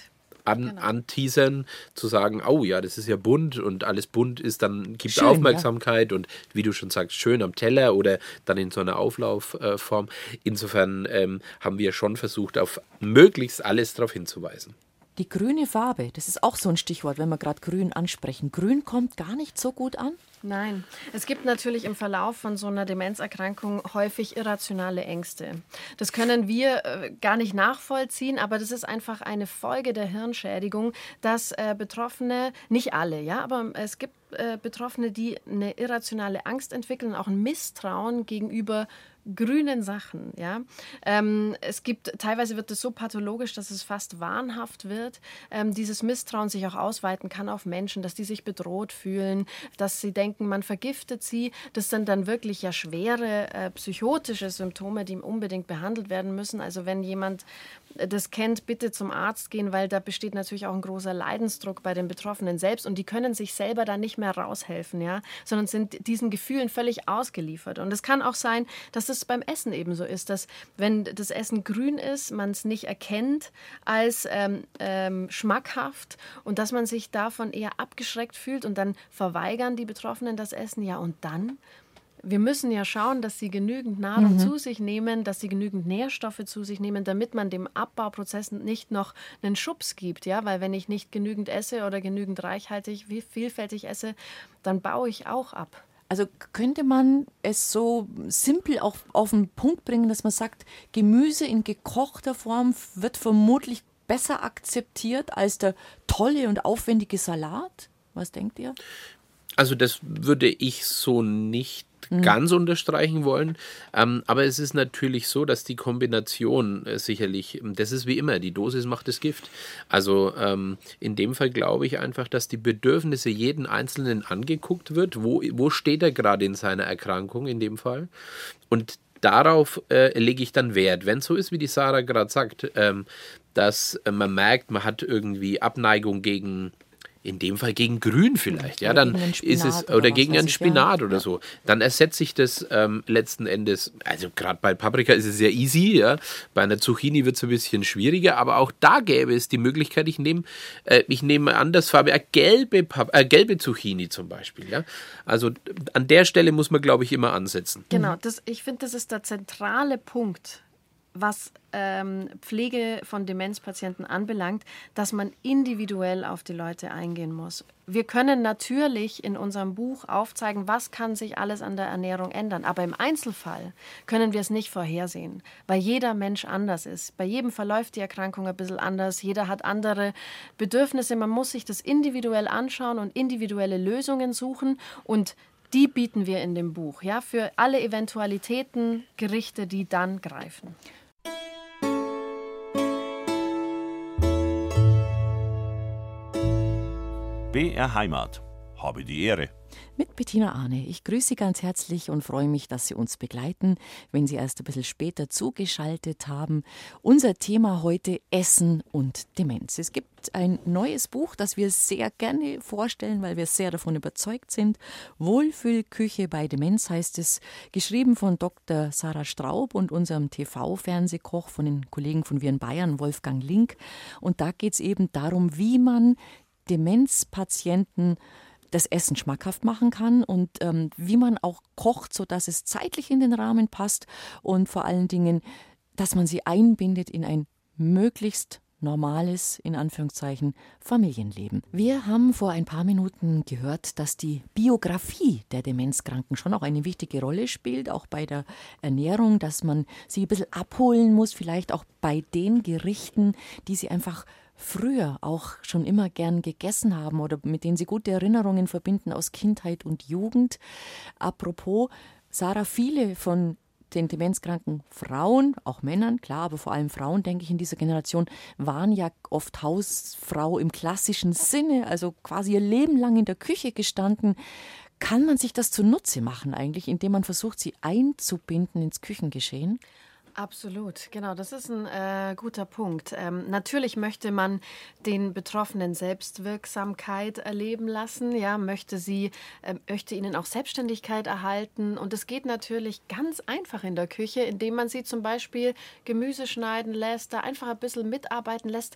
an, genau. anteasern, zu sagen, oh ja, das ist ja bunt und alles bunt ist, dann gibt es Aufmerksamkeit ja. und wie du schon sagst, schön am Teller oder dann in so einer Auflaufform. Insofern ähm, haben wir schon versucht, auf möglichst alles darauf hinzuweisen. Die grüne Farbe, das ist auch so ein Stichwort, wenn wir gerade grün ansprechen. Grün kommt gar nicht so gut an. Nein, es gibt natürlich im Verlauf von so einer Demenzerkrankung häufig irrationale Ängste. Das können wir äh, gar nicht nachvollziehen, aber das ist einfach eine Folge der Hirnschädigung, dass äh, Betroffene, nicht alle, ja, aber es gibt äh, Betroffene, die eine irrationale Angst entwickeln, auch ein Misstrauen gegenüber grünen Sachen. Ja? Ähm, es gibt, teilweise wird es so pathologisch, dass es fast wahnhaft wird. Ähm, dieses Misstrauen sich auch ausweiten kann auf Menschen, dass die sich bedroht fühlen, dass sie denken, man vergiftet sie. Das sind dann wirklich ja schwere äh, psychotische Symptome, die unbedingt behandelt werden müssen. Also wenn jemand das kennt, bitte zum Arzt gehen, weil da besteht natürlich auch ein großer Leidensdruck bei den Betroffenen selbst und die können sich selber da nicht mehr raushelfen, ja, sondern sind diesen Gefühlen völlig ausgeliefert. Und es kann auch sein, dass es beim Essen eben so ist, dass wenn das Essen grün ist, man es nicht erkennt als ähm, ähm, schmackhaft und dass man sich davon eher abgeschreckt fühlt und dann verweigern die Betroffenen das Essen. Ja, und dann wir müssen ja schauen, dass sie genügend Nahrung mhm. zu sich nehmen, dass sie genügend Nährstoffe zu sich nehmen, damit man dem Abbauprozess nicht noch einen Schubs gibt. Ja? Weil wenn ich nicht genügend esse oder genügend reichhaltig, wie vielfältig esse, dann baue ich auch ab. Also könnte man es so simpel auch auf den Punkt bringen, dass man sagt, Gemüse in gekochter Form wird vermutlich besser akzeptiert als der tolle und aufwendige Salat? Was denkt ihr? Also das würde ich so nicht mhm. ganz unterstreichen wollen. Ähm, aber es ist natürlich so, dass die Kombination äh, sicherlich, das ist wie immer, die Dosis macht das Gift. Also ähm, in dem Fall glaube ich einfach, dass die Bedürfnisse jeden Einzelnen angeguckt wird. Wo, wo steht er gerade in seiner Erkrankung in dem Fall? Und darauf äh, lege ich dann Wert. Wenn es so ist, wie die Sarah gerade sagt, ähm, dass äh, man merkt, man hat irgendwie Abneigung gegen in dem Fall gegen Grün vielleicht, ja, dann ist es oder, oder gegen einen Spinat ja. oder so. Dann ersetze ich das ähm, letzten Endes. Also gerade bei Paprika ist es sehr easy, ja. Bei einer Zucchini wird es ein bisschen schwieriger, aber auch da gäbe es die Möglichkeit, ich nehme, äh, ich nehme andersfarbe, eine gelbe, äh, gelbe Zucchini zum Beispiel, ja. Also an der Stelle muss man, glaube ich, immer ansetzen. Genau, das, ich finde, das ist der zentrale Punkt was ähm, Pflege von Demenzpatienten anbelangt, dass man individuell auf die Leute eingehen muss. Wir können natürlich in unserem Buch aufzeigen, was kann sich alles an der Ernährung ändern, aber im Einzelfall können wir es nicht vorhersehen, weil jeder Mensch anders ist. Bei jedem verläuft die Erkrankung ein bisschen anders, jeder hat andere Bedürfnisse, man muss sich das individuell anschauen und individuelle Lösungen suchen und die bieten wir in dem Buch, ja, für alle Eventualitäten, Gerichte, die dann greifen. BR Heimat. Habe die Ehre. Mit Bettina Arne. Ich grüße Sie ganz herzlich und freue mich, dass Sie uns begleiten, wenn Sie erst ein bisschen später zugeschaltet haben. Unser Thema heute Essen und Demenz. Es gibt ein neues Buch, das wir sehr gerne vorstellen, weil wir sehr davon überzeugt sind. Wohlfühlküche bei Demenz heißt es, geschrieben von Dr. Sarah Straub und unserem TV-Fernsehkoch von den Kollegen von Viren Bayern, Wolfgang Link. Und da geht es eben darum, wie man Demenzpatienten das Essen schmackhaft machen kann und ähm, wie man auch kocht, sodass es zeitlich in den Rahmen passt und vor allen Dingen, dass man sie einbindet in ein möglichst normales, in Anführungszeichen, Familienleben. Wir haben vor ein paar Minuten gehört, dass die Biografie der Demenzkranken schon auch eine wichtige Rolle spielt, auch bei der Ernährung, dass man sie ein bisschen abholen muss, vielleicht auch bei den Gerichten, die sie einfach früher auch schon immer gern gegessen haben oder mit denen sie gute Erinnerungen verbinden aus Kindheit und Jugend. Apropos, Sarah, viele von den demenzkranken Frauen, auch Männern, klar, aber vor allem Frauen, denke ich, in dieser Generation, waren ja oft Hausfrau im klassischen Sinne, also quasi ihr Leben lang in der Küche gestanden. Kann man sich das zunutze machen eigentlich, indem man versucht, sie einzubinden ins Küchengeschehen? Absolut, genau, das ist ein äh, guter Punkt. Ähm, natürlich möchte man den Betroffenen Selbstwirksamkeit erleben lassen, ja, möchte sie, äh, möchte ihnen auch Selbstständigkeit erhalten und es geht natürlich ganz einfach in der Küche, indem man sie zum Beispiel Gemüse schneiden lässt, da einfach ein bisschen mitarbeiten lässt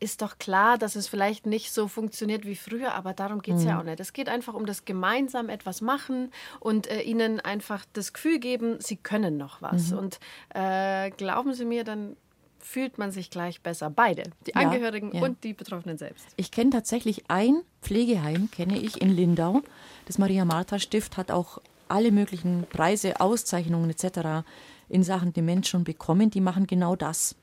ist doch klar, dass es vielleicht nicht so funktioniert wie früher, aber darum geht es mhm. ja auch nicht. Es geht einfach um das gemeinsam etwas machen und äh, ihnen einfach das Gefühl geben, sie können noch was. Mhm. Und äh, glauben Sie mir, dann fühlt man sich gleich besser. Beide, die ja, Angehörigen ja. und die Betroffenen selbst. Ich kenne tatsächlich ein Pflegeheim, kenne ich in Lindau. Das Maria-Martha-Stift hat auch alle möglichen Preise, Auszeichnungen etc. in Sachen Demenz schon bekommen. Die machen genau das.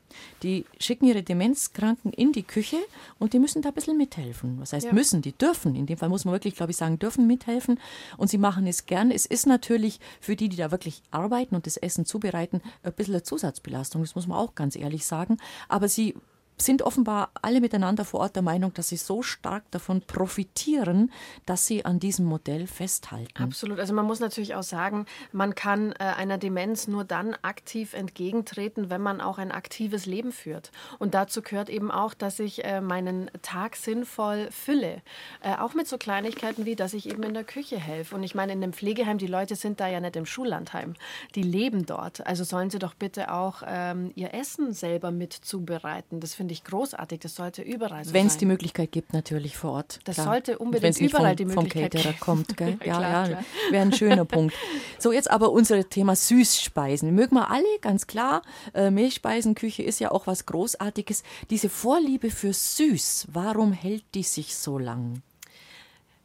Die schicken ihre Demenzkranken in die Küche und die müssen da ein bisschen mithelfen. Was heißt ja. müssen? Die dürfen. In dem Fall muss man wirklich, glaube ich, sagen, dürfen mithelfen. Und sie machen es gern. Es ist natürlich für die, die da wirklich arbeiten und das Essen zubereiten, ein bisschen eine Zusatzbelastung. Das muss man auch ganz ehrlich sagen. Aber sie sind offenbar alle miteinander vor Ort der Meinung, dass sie so stark davon profitieren, dass sie an diesem Modell festhalten. Absolut. Also man muss natürlich auch sagen, man kann äh, einer Demenz nur dann aktiv entgegentreten, wenn man auch ein aktives Leben führt. Und dazu gehört eben auch, dass ich äh, meinen Tag sinnvoll fülle. Äh, auch mit so Kleinigkeiten wie, dass ich eben in der Küche helfe. Und ich meine, in dem Pflegeheim, die Leute sind da ja nicht im Schullandheim. Die leben dort. Also sollen sie doch bitte auch ähm, ihr Essen selber mit zubereiten. Das finde ich großartig. Das sollte überall so Wenn es die Möglichkeit gibt, natürlich vor Ort. Das klar. sollte unbedingt überall vom, die Möglichkeit vom Caterer kommt. Gell? ja, klar, ja, wäre ein schöner Punkt. So, jetzt aber unser Thema Süßspeisen. Mögen wir alle, ganz klar. Äh, Milchspeisenküche ist ja auch was Großartiges. Diese Vorliebe für süß, warum hält die sich so lang?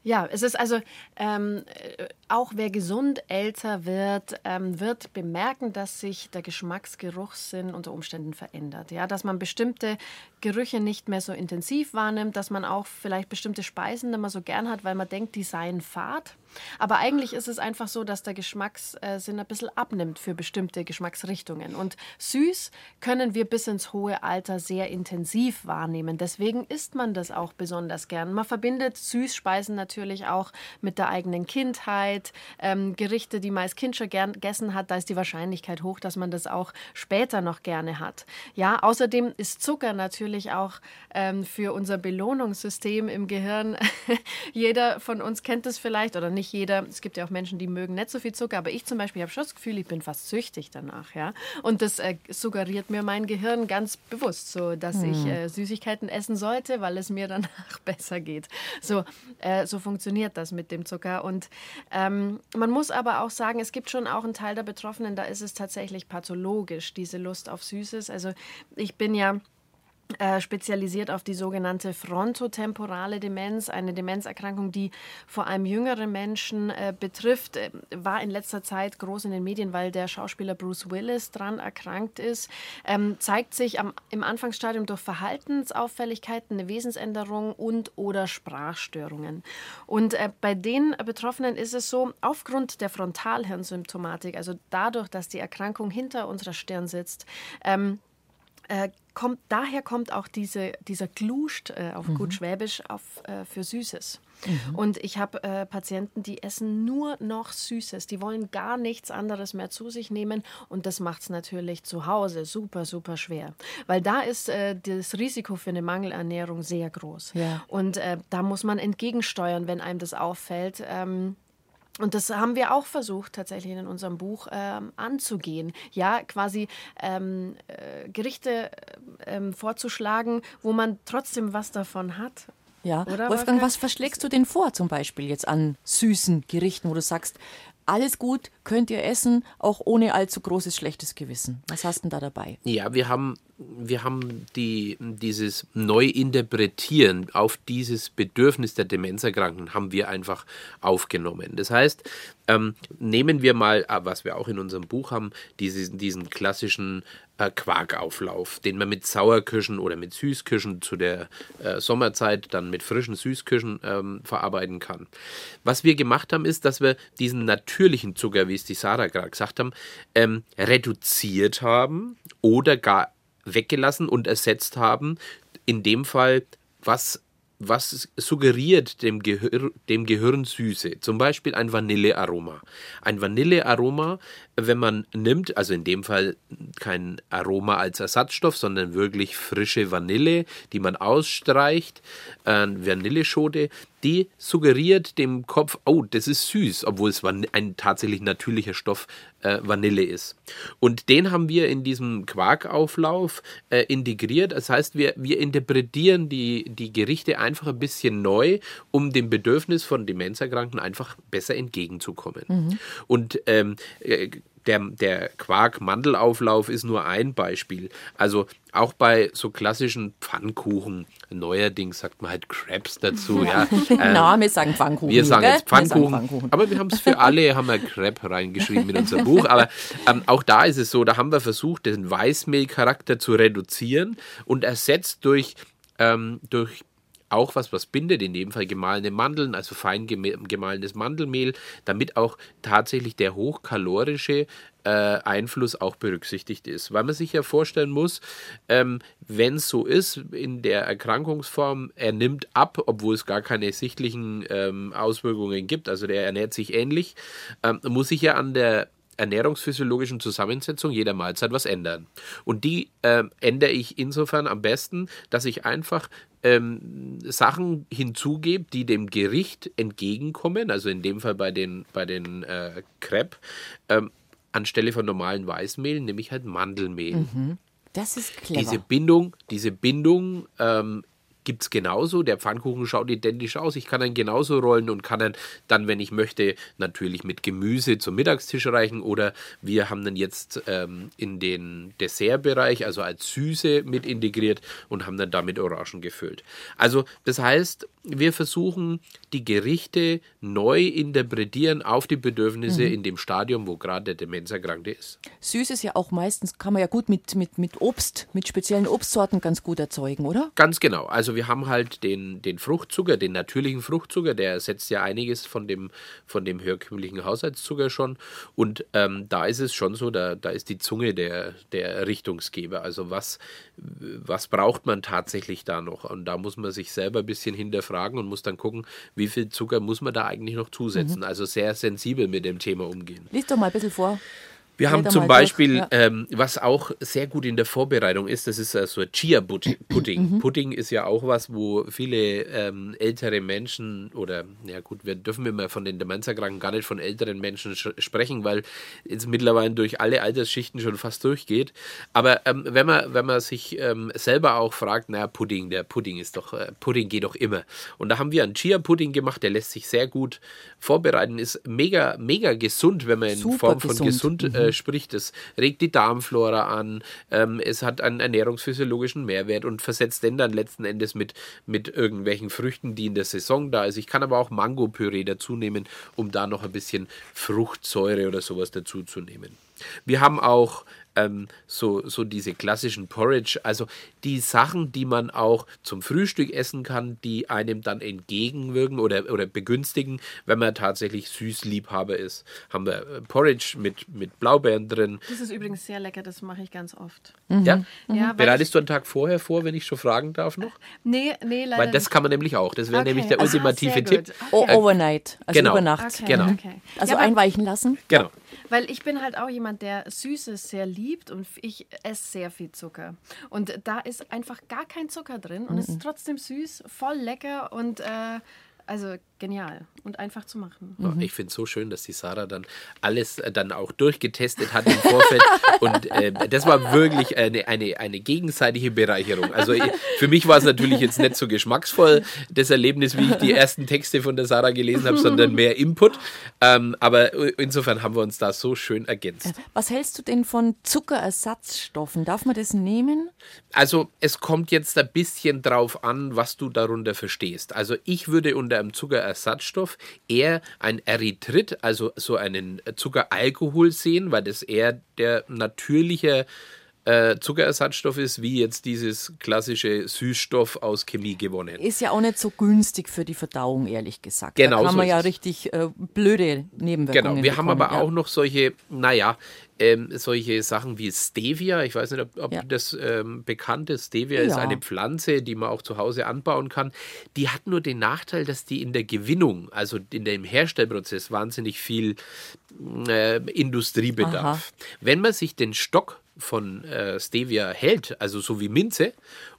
Ja, es ist also ähm, äh, auch wer gesund älter wird, ähm, wird bemerken, dass sich der Geschmacksgeruchssinn unter Umständen verändert. Ja, dass man bestimmte Gerüche nicht mehr so intensiv wahrnimmt, dass man auch vielleicht bestimmte Speisen nicht mehr so gern hat, weil man denkt, die seien fad. Aber eigentlich ist es einfach so, dass der Geschmackssinn ein bisschen abnimmt für bestimmte Geschmacksrichtungen. Und süß können wir bis ins hohe Alter sehr intensiv wahrnehmen. Deswegen isst man das auch besonders gern. Man verbindet Süßspeisen natürlich auch mit der eigenen Kindheit. Ähm, Gerichte, die man als Kind schon gern gegessen hat, da ist die Wahrscheinlichkeit hoch, dass man das auch später noch gerne hat. Ja, außerdem ist Zucker natürlich auch ähm, für unser Belohnungssystem im Gehirn. Jeder von uns kennt es vielleicht oder nicht jeder, es gibt ja auch Menschen, die mögen nicht so viel Zucker, aber ich zum Beispiel habe schon das Gefühl, ich bin fast süchtig danach, ja. Und das äh, suggeriert mir mein Gehirn ganz bewusst, so dass hm. ich äh, Süßigkeiten essen sollte, weil es mir danach besser geht. So, äh, so funktioniert das mit dem Zucker. Und ähm, man muss aber auch sagen, es gibt schon auch einen Teil der Betroffenen, da ist es tatsächlich pathologisch, diese Lust auf Süßes. Also ich bin ja äh, spezialisiert auf die sogenannte frontotemporale Demenz, eine Demenzerkrankung, die vor allem jüngere Menschen äh, betrifft, äh, war in letzter Zeit groß in den Medien, weil der Schauspieler Bruce Willis dran erkrankt ist, ähm, zeigt sich am, im Anfangsstadium durch Verhaltensauffälligkeiten, eine Wesensänderung und oder Sprachstörungen. Und äh, bei den Betroffenen ist es so, aufgrund der Frontalhirnsymptomatik, also dadurch, dass die Erkrankung hinter unserer Stirn sitzt, ähm, äh, kommt, daher kommt auch diese, dieser Gluscht äh, auf mhm. gut Schwäbisch auf, äh, für Süßes. Mhm. Und ich habe äh, Patienten, die essen nur noch Süßes. Die wollen gar nichts anderes mehr zu sich nehmen. Und das macht es natürlich zu Hause super, super schwer. Weil da ist äh, das Risiko für eine Mangelernährung sehr groß. Ja. Und äh, da muss man entgegensteuern, wenn einem das auffällt. Ähm, und das haben wir auch versucht, tatsächlich in unserem Buch ähm, anzugehen. Ja, quasi ähm, äh, Gerichte ähm, vorzuschlagen, wo man trotzdem was davon hat. Ja, Oder Wolfgang, was verschlägst du denn vor, zum Beispiel jetzt an süßen Gerichten, wo du sagst, alles gut, könnt ihr essen, auch ohne allzu großes schlechtes Gewissen. Was hast du denn da dabei? Ja, wir haben, wir haben die, dieses Neuinterpretieren auf dieses Bedürfnis der Demenzerkrankten haben wir einfach aufgenommen. Das heißt, ähm, nehmen wir mal, äh, was wir auch in unserem Buch haben, diesen, diesen klassischen Quarkauflauf, den man mit Sauerkirschen oder mit Süßkirschen zu der äh, Sommerzeit dann mit frischen Süßkirschen ähm, verarbeiten kann. Was wir gemacht haben, ist, dass wir diesen natürlichen Zucker, wie es die Sarah gerade gesagt haben, ähm, reduziert haben oder gar weggelassen und ersetzt haben. In dem Fall, was was suggeriert dem, Gehir dem Gehirn Süße? Zum Beispiel ein Vanillearoma. Ein Vanillearoma, wenn man nimmt, also in dem Fall kein Aroma als Ersatzstoff, sondern wirklich frische Vanille, die man ausstreicht, äh, Vanilleschote, die suggeriert dem Kopf, oh, das ist süß, obwohl es ein tatsächlich natürlicher Stoff äh, Vanille ist. Und den haben wir in diesem Quarkauflauf äh, integriert. Das heißt, wir, wir interpretieren die, die Gerichte einfach ein bisschen neu, um dem Bedürfnis von Demenzerkrankten einfach besser entgegenzukommen. Mhm. Und ähm, äh, der, der Quark-Mandelauflauf ist nur ein Beispiel. Also auch bei so klassischen Pfannkuchen, neuerdings sagt man halt Crabs dazu. Ja. Ähm, Na, wir sagen Pfannkuchen. Wir sagen jetzt Pfannkuchen, sagen Pfannkuchen. aber wir haben es für alle, haben wir Crab reingeschrieben in unser Buch. Aber ähm, auch da ist es so, da haben wir versucht, den Weißmehlcharakter zu reduzieren und ersetzt durch, ähm, durch auch was, was bindet, in dem Fall gemahlene Mandeln, also fein gemahlenes Mandelmehl, damit auch tatsächlich der hochkalorische äh, Einfluss auch berücksichtigt ist. Weil man sich ja vorstellen muss, ähm, wenn es so ist, in der Erkrankungsform, er nimmt ab, obwohl es gar keine sichtlichen ähm, Auswirkungen gibt, also der ernährt sich ähnlich, ähm, muss sich ja an der ernährungsphysiologischen Zusammensetzung jeder Mahlzeit was ändern. Und die äh, ändere ich insofern am besten, dass ich einfach ähm, Sachen hinzugebe, die dem Gericht entgegenkommen, also in dem Fall bei den, bei den äh, Crepe, ähm, anstelle von normalen Weißmehl nehme ich halt Mandelmehl. Mhm. Das ist clever. Diese Bindung, diese Bindung ähm, gibt es genauso. Der Pfannkuchen schaut identisch aus. Ich kann ihn genauso rollen und kann ihn dann, wenn ich möchte, natürlich mit Gemüse zum Mittagstisch reichen. Oder wir haben dann jetzt ähm, in den Dessertbereich, also als Süße mit integriert und haben dann damit Orangen gefüllt. Also das heißt, wir versuchen die Gerichte neu interpretieren auf die Bedürfnisse mhm. in dem Stadium, wo gerade der Demenzerkrankte ist. Süß ist ja auch meistens, kann man ja gut mit, mit, mit Obst, mit speziellen Obstsorten ganz gut erzeugen, oder? Ganz genau. Also wir haben halt den, den Fruchtzucker, den natürlichen Fruchtzucker, der ersetzt ja einiges von dem, von dem herkömmlichen Haushaltszucker schon. Und ähm, da ist es schon so, da, da ist die Zunge der, der Richtungsgeber. Also was, was braucht man tatsächlich da noch? Und da muss man sich selber ein bisschen hinterfragen und muss dann gucken, wie viel Zucker muss man da eigentlich noch zusetzen. Mhm. Also sehr sensibel mit dem Thema umgehen. Lies doch mal ein bisschen vor. Wir haben zum Beispiel, ja. ähm, was auch sehr gut in der Vorbereitung ist, das ist äh, so Chia-Pudding. Mhm. Pudding ist ja auch was, wo viele ähm, ältere Menschen oder, ja gut, wir dürfen immer von den Demenzerkranken gar nicht von älteren Menschen sprechen, weil es mittlerweile durch alle Altersschichten schon fast durchgeht. Aber ähm, wenn, man, wenn man sich ähm, selber auch fragt, naja, Pudding, der Pudding ist doch, äh, Pudding geht doch immer. Und da haben wir einen Chia-Pudding gemacht, der lässt sich sehr gut vorbereiten, ist mega, mega gesund, wenn man in Super Form von gesund, gesund äh, mhm. spricht. Es regt die Darmflora an, ähm, es hat einen ernährungsphysiologischen Mehrwert und versetzt den dann letzten Endes mit, mit irgendwelchen Früchten, die in der Saison da ist. Ich kann aber auch Mango-Püree dazu nehmen, um da noch ein bisschen Fruchtsäure oder sowas dazu zu nehmen. Wir haben auch ähm, so, so diese klassischen Porridge, also die Sachen, die man auch zum Frühstück essen kann, die einem dann entgegenwirken oder, oder begünstigen, wenn man tatsächlich Süßliebhaber ist. Haben wir äh, Porridge mit, mit Blaubeeren drin. Das ist übrigens sehr lecker, das mache ich ganz oft. Mhm. Ja? ja Bereitest du einen Tag vorher vor, wenn ich schon fragen darf noch? Nee, nee, leider Weil das nicht. kann man nämlich auch. Das wäre okay. nämlich der ultimative Tipp. Okay. Oh, overnight, also genau. über Nacht. Okay. Genau. Also ja, einweichen lassen. Genau. Weil ich bin halt auch jemand, der Süßes sehr liebt und ich esse sehr viel Zucker. Und da ist einfach gar kein Zucker drin und es ist trotzdem süß, voll lecker und äh, also genial und einfach zu machen. Mhm. Ich finde es so schön, dass die Sarah dann alles äh, dann auch durchgetestet hat im Vorfeld. und äh, das war wirklich eine, eine, eine gegenseitige Bereicherung. Also für mich war es natürlich jetzt nicht so geschmacksvoll, das Erlebnis, wie ich die ersten Texte von der Sarah gelesen habe, sondern mehr Input. Ähm, aber insofern haben wir uns da so schön ergänzt. Was hältst du denn von Zuckerersatzstoffen? Darf man das nehmen? Also es kommt jetzt ein bisschen drauf an, was du darunter verstehst. Also ich würde unter einem Zuckerersatzstoff eher ein Erythrit, also so einen Zuckeralkohol sehen, weil das eher der natürliche äh, Zuckerersatzstoff ist, wie jetzt dieses klassische Süßstoff aus Chemie gewonnen. Ist ja auch nicht so günstig für die Verdauung, ehrlich gesagt. Genau. Da kann so man ja richtig äh, blöde Nebenwirkungen Genau, wir bekommen, haben aber ja. auch noch solche, naja, ähm, solche Sachen wie Stevia. Ich weiß nicht, ob, ob ja. das ähm, bekannt ist. Stevia ja. ist eine Pflanze, die man auch zu Hause anbauen kann. Die hat nur den Nachteil, dass die in der Gewinnung, also in dem Herstellprozess, wahnsinnig viel äh, Industriebedarf. Aha. Wenn man sich den Stock von äh, Stevia hält, also so wie Minze,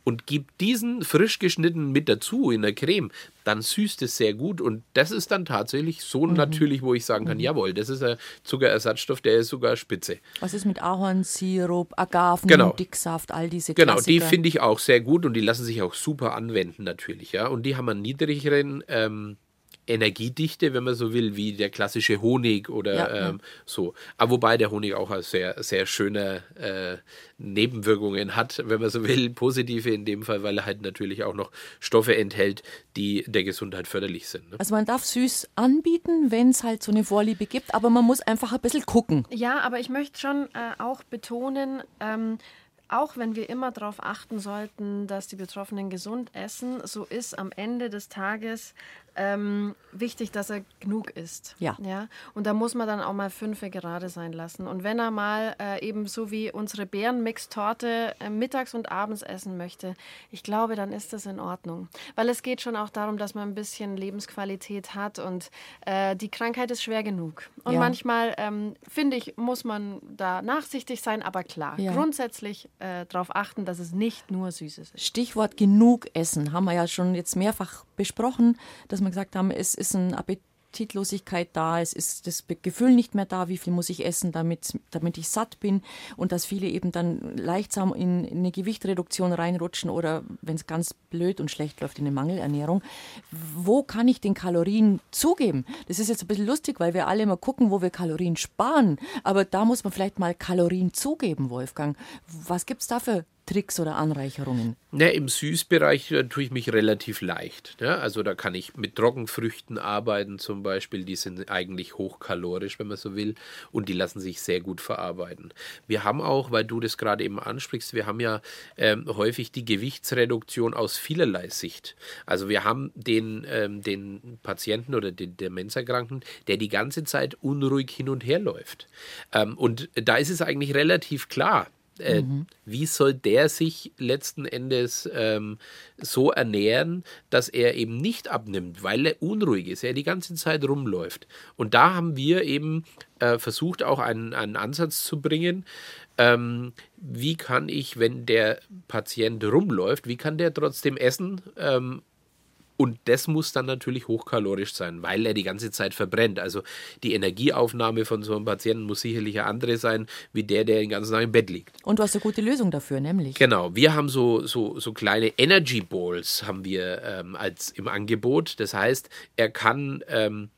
und gibt diesen frisch geschnitten mit dazu in der Creme, dann süßt es sehr gut und das ist dann tatsächlich so mhm. natürlich, wo ich sagen kann, mhm. jawohl, das ist ein Zuckerersatzstoff, der ist sogar spitze. Was ist mit Ahornsirup, Agaven, genau. Dicksaft, all diese Genau, Klassiker. die finde ich auch sehr gut und die lassen sich auch super anwenden natürlich, ja, und die haben einen niedrigeren ähm, Energiedichte, wenn man so will, wie der klassische Honig oder ja, ähm, ja. so. Aber wobei der Honig auch sehr, sehr schöne äh, Nebenwirkungen hat, wenn man so will, positive in dem Fall, weil er halt natürlich auch noch Stoffe enthält, die der Gesundheit förderlich sind. Ne? Also man darf süß anbieten, wenn es halt so eine Vorliebe gibt, aber man muss einfach ein bisschen gucken. Ja, aber ich möchte schon äh, auch betonen, ähm, auch wenn wir immer darauf achten sollten, dass die Betroffenen gesund essen, so ist am Ende des Tages ähm, wichtig, dass er genug isst. Ja. ja. Und da muss man dann auch mal fünf gerade sein lassen. Und wenn er mal äh, eben so wie unsere Bärenmix-Torte äh, mittags und abends essen möchte, ich glaube, dann ist das in Ordnung. Weil es geht schon auch darum, dass man ein bisschen Lebensqualität hat und äh, die Krankheit ist schwer genug. Und Ja. manchmal, ähm, finde ich, muss man da nachsichtig sein, aber klar, Ja. grundsätzlich äh, darauf achten, dass es nicht nur Süßes ist. Stichwort genug essen haben wir ja schon jetzt mehrfach besprochen, dass wir gesagt haben, es ist eine Appetitlosigkeit da, es ist das Gefühl nicht mehr da, wie viel muss ich essen, damit, damit ich satt bin und dass viele eben dann leichtsam in, in eine Gewichtreduktion reinrutschen oder wenn es ganz blöd und schlecht läuft, in eine Mangelernährung. Wo kann ich den Kalorien zugeben? Das ist jetzt ein bisschen lustig, weil wir alle immer gucken, wo wir Kalorien sparen, aber da muss man vielleicht mal Kalorien zugeben, Wolfgang. Was gibt es da für Tricks oder Anreicherungen? Ne, Im Süßbereich äh, tue ich mich relativ leicht. Ne? Also da kann ich mit Trockenfrüchten arbeiten zum Beispiel. Die sind eigentlich hochkalorisch, wenn man so will. Und die lassen sich sehr gut verarbeiten. Wir haben auch, weil du das gerade eben ansprichst, wir haben ja ähm, häufig die Gewichtsreduktion aus vielerlei Sicht. Also wir haben den, ähm, den Patienten oder den Demenzerkrankten, der die ganze Zeit unruhig hin und her läuft. Ähm, und da ist es eigentlich relativ klar, äh, wie soll der sich letzten Endes ähm, so ernähren, dass er eben nicht abnimmt, weil er unruhig ist, er die ganze Zeit rumläuft. Und da haben wir eben äh, versucht, auch einen, einen Ansatz zu bringen, ähm, wie kann ich, wenn der Patient rumläuft, wie kann der trotzdem essen? Ähm, und das muss dann natürlich hochkalorisch sein, weil er die ganze Zeit verbrennt. Also die Energieaufnahme von so einem Patienten muss sicherlich eine andere sein, wie der, der den ganzen Tag im Bett liegt. Und du hast eine gute Lösung dafür, nämlich. Genau, wir haben so, so, so kleine Energy Balls haben wir ähm, als im Angebot. Das heißt, er kann ähm,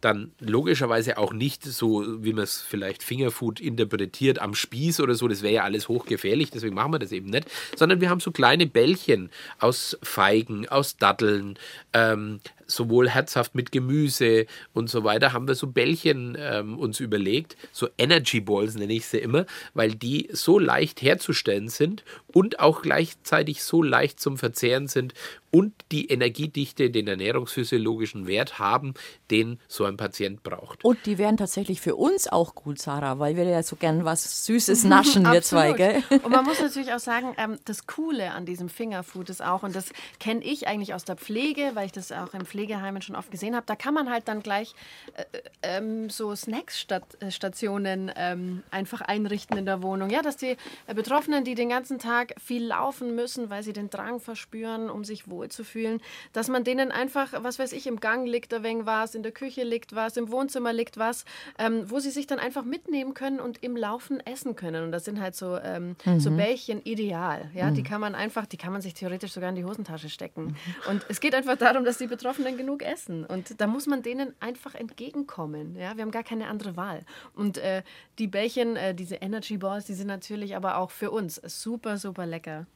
dann logischerweise auch nicht so, wie man es vielleicht Fingerfood interpretiert, am Spieß oder so, das wäre ja alles hochgefährlich, deswegen machen wir das eben nicht, sondern wir haben so kleine Bällchen aus Feigen, aus Datteln, ähm, sowohl herzhaft mit Gemüse und so weiter, haben wir so Bällchen ähm, uns überlegt, so Energy Balls nenne ich sie immer, weil die so leicht herzustellen sind und auch gleichzeitig so leicht zum Verzehren sind und die Energiedichte, den ernährungsphysiologischen Wert haben, den so ein Patient braucht. Und die wären tatsächlich für uns auch gut, Sarah, weil wir ja so gern was Süßes naschen, wir zwei, gell? Und man muss natürlich auch sagen, ähm, das Coole an diesem Fingerfood ist auch, und das kenne ich eigentlich aus der Pflege, weil ich das auch im Pflegeheimen schon oft gesehen habe, da kann man halt dann gleich äh, ähm, so Snackstationen ähm, einfach einrichten in der Wohnung. Ja, dass die äh, Betroffenen, die den ganzen Tag viel laufen müssen, weil sie den Drang verspüren, um sich wohlzufühlen, dass man denen einfach, was weiß ich, im Gang liegt ein wenig was, in der Küche liegt was, im Wohnzimmer liegt was, ähm, wo sie sich dann einfach mitnehmen können und im Laufen essen können. Und das sind halt so, ähm, so Bällchen ideal. Ja, die kann man einfach, die kann man sich theoretisch sogar in die Hosentasche stecken. Und es geht einfach darum, dass die Betroffenen genug essen. Und da muss man denen einfach entgegenkommen. Ja, wir haben gar keine andere Wahl. Und äh, die Bällchen, äh, diese Energy Balls, die sind natürlich aber auch für uns super, super lecker.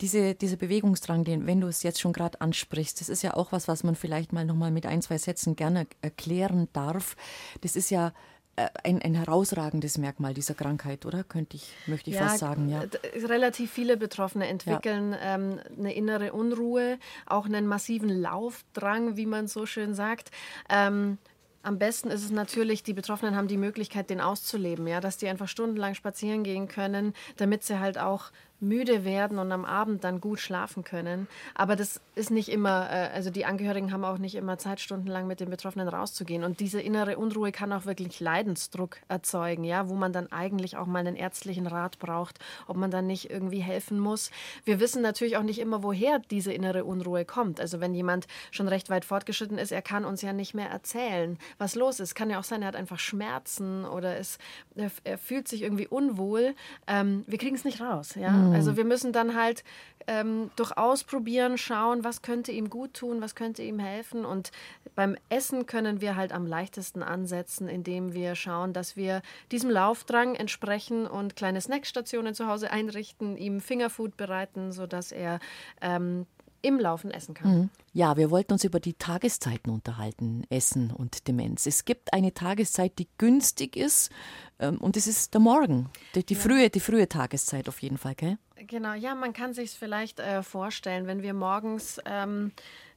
Diese, dieser Bewegungsdrang, den, wenn du es jetzt schon gerade ansprichst, das ist ja auch was, was man vielleicht mal nochmal mit ein, zwei Sätzen gerne erklären darf. Das ist ja ein, ein herausragendes Merkmal dieser Krankheit, oder? Könnte ich, möchte ich fast sagen, ja. Relativ viele Betroffene entwickeln ähm, eine innere Unruhe, auch einen massiven Laufdrang, wie man so schön sagt. Ähm, am besten ist es natürlich, die Betroffenen haben die Möglichkeit, den auszuleben, ja, dass die einfach stundenlang spazieren gehen können, damit sie halt auch müde werden und am Abend dann gut schlafen können. Aber das ist nicht immer, äh, also die Angehörigen haben auch nicht immer Zeit, stundenlang mit den Betroffenen rauszugehen. Und diese innere Unruhe kann auch wirklich Leidensdruck erzeugen, ja, wo man dann eigentlich auch mal einen ärztlichen Rat braucht, ob man dann nicht irgendwie helfen muss. Wir wissen natürlich auch nicht immer, woher diese innere Unruhe kommt. Also wenn jemand schon recht weit fortgeschritten ist, er kann uns ja nicht mehr erzählen, was los ist. Kann ja auch sein, er hat einfach Schmerzen oder es, er, fühlt sich irgendwie unwohl. Ähm, wir kriegen es nicht raus, ja. Also wir müssen dann halt ähm, durch Ausprobieren schauen, was könnte ihm gut tun, was könnte ihm helfen. Und beim Essen können wir halt am leichtesten ansetzen, indem wir schauen, dass wir diesem Laufdrang entsprechen und kleine Snackstationen zu Hause einrichten, ihm Fingerfood bereiten, sodass er ähm, im Laufen essen kann. Ja, wir wollten uns über die Tageszeiten unterhalten, Essen und Demenz. Es gibt eine Tageszeit, die günstig ist, und das ist der Morgen, die, die, frühe, die frühe Tageszeit auf jeden Fall, gell? Genau, ja, man kann sich vielleicht äh, vorstellen, wenn wir morgens ähm,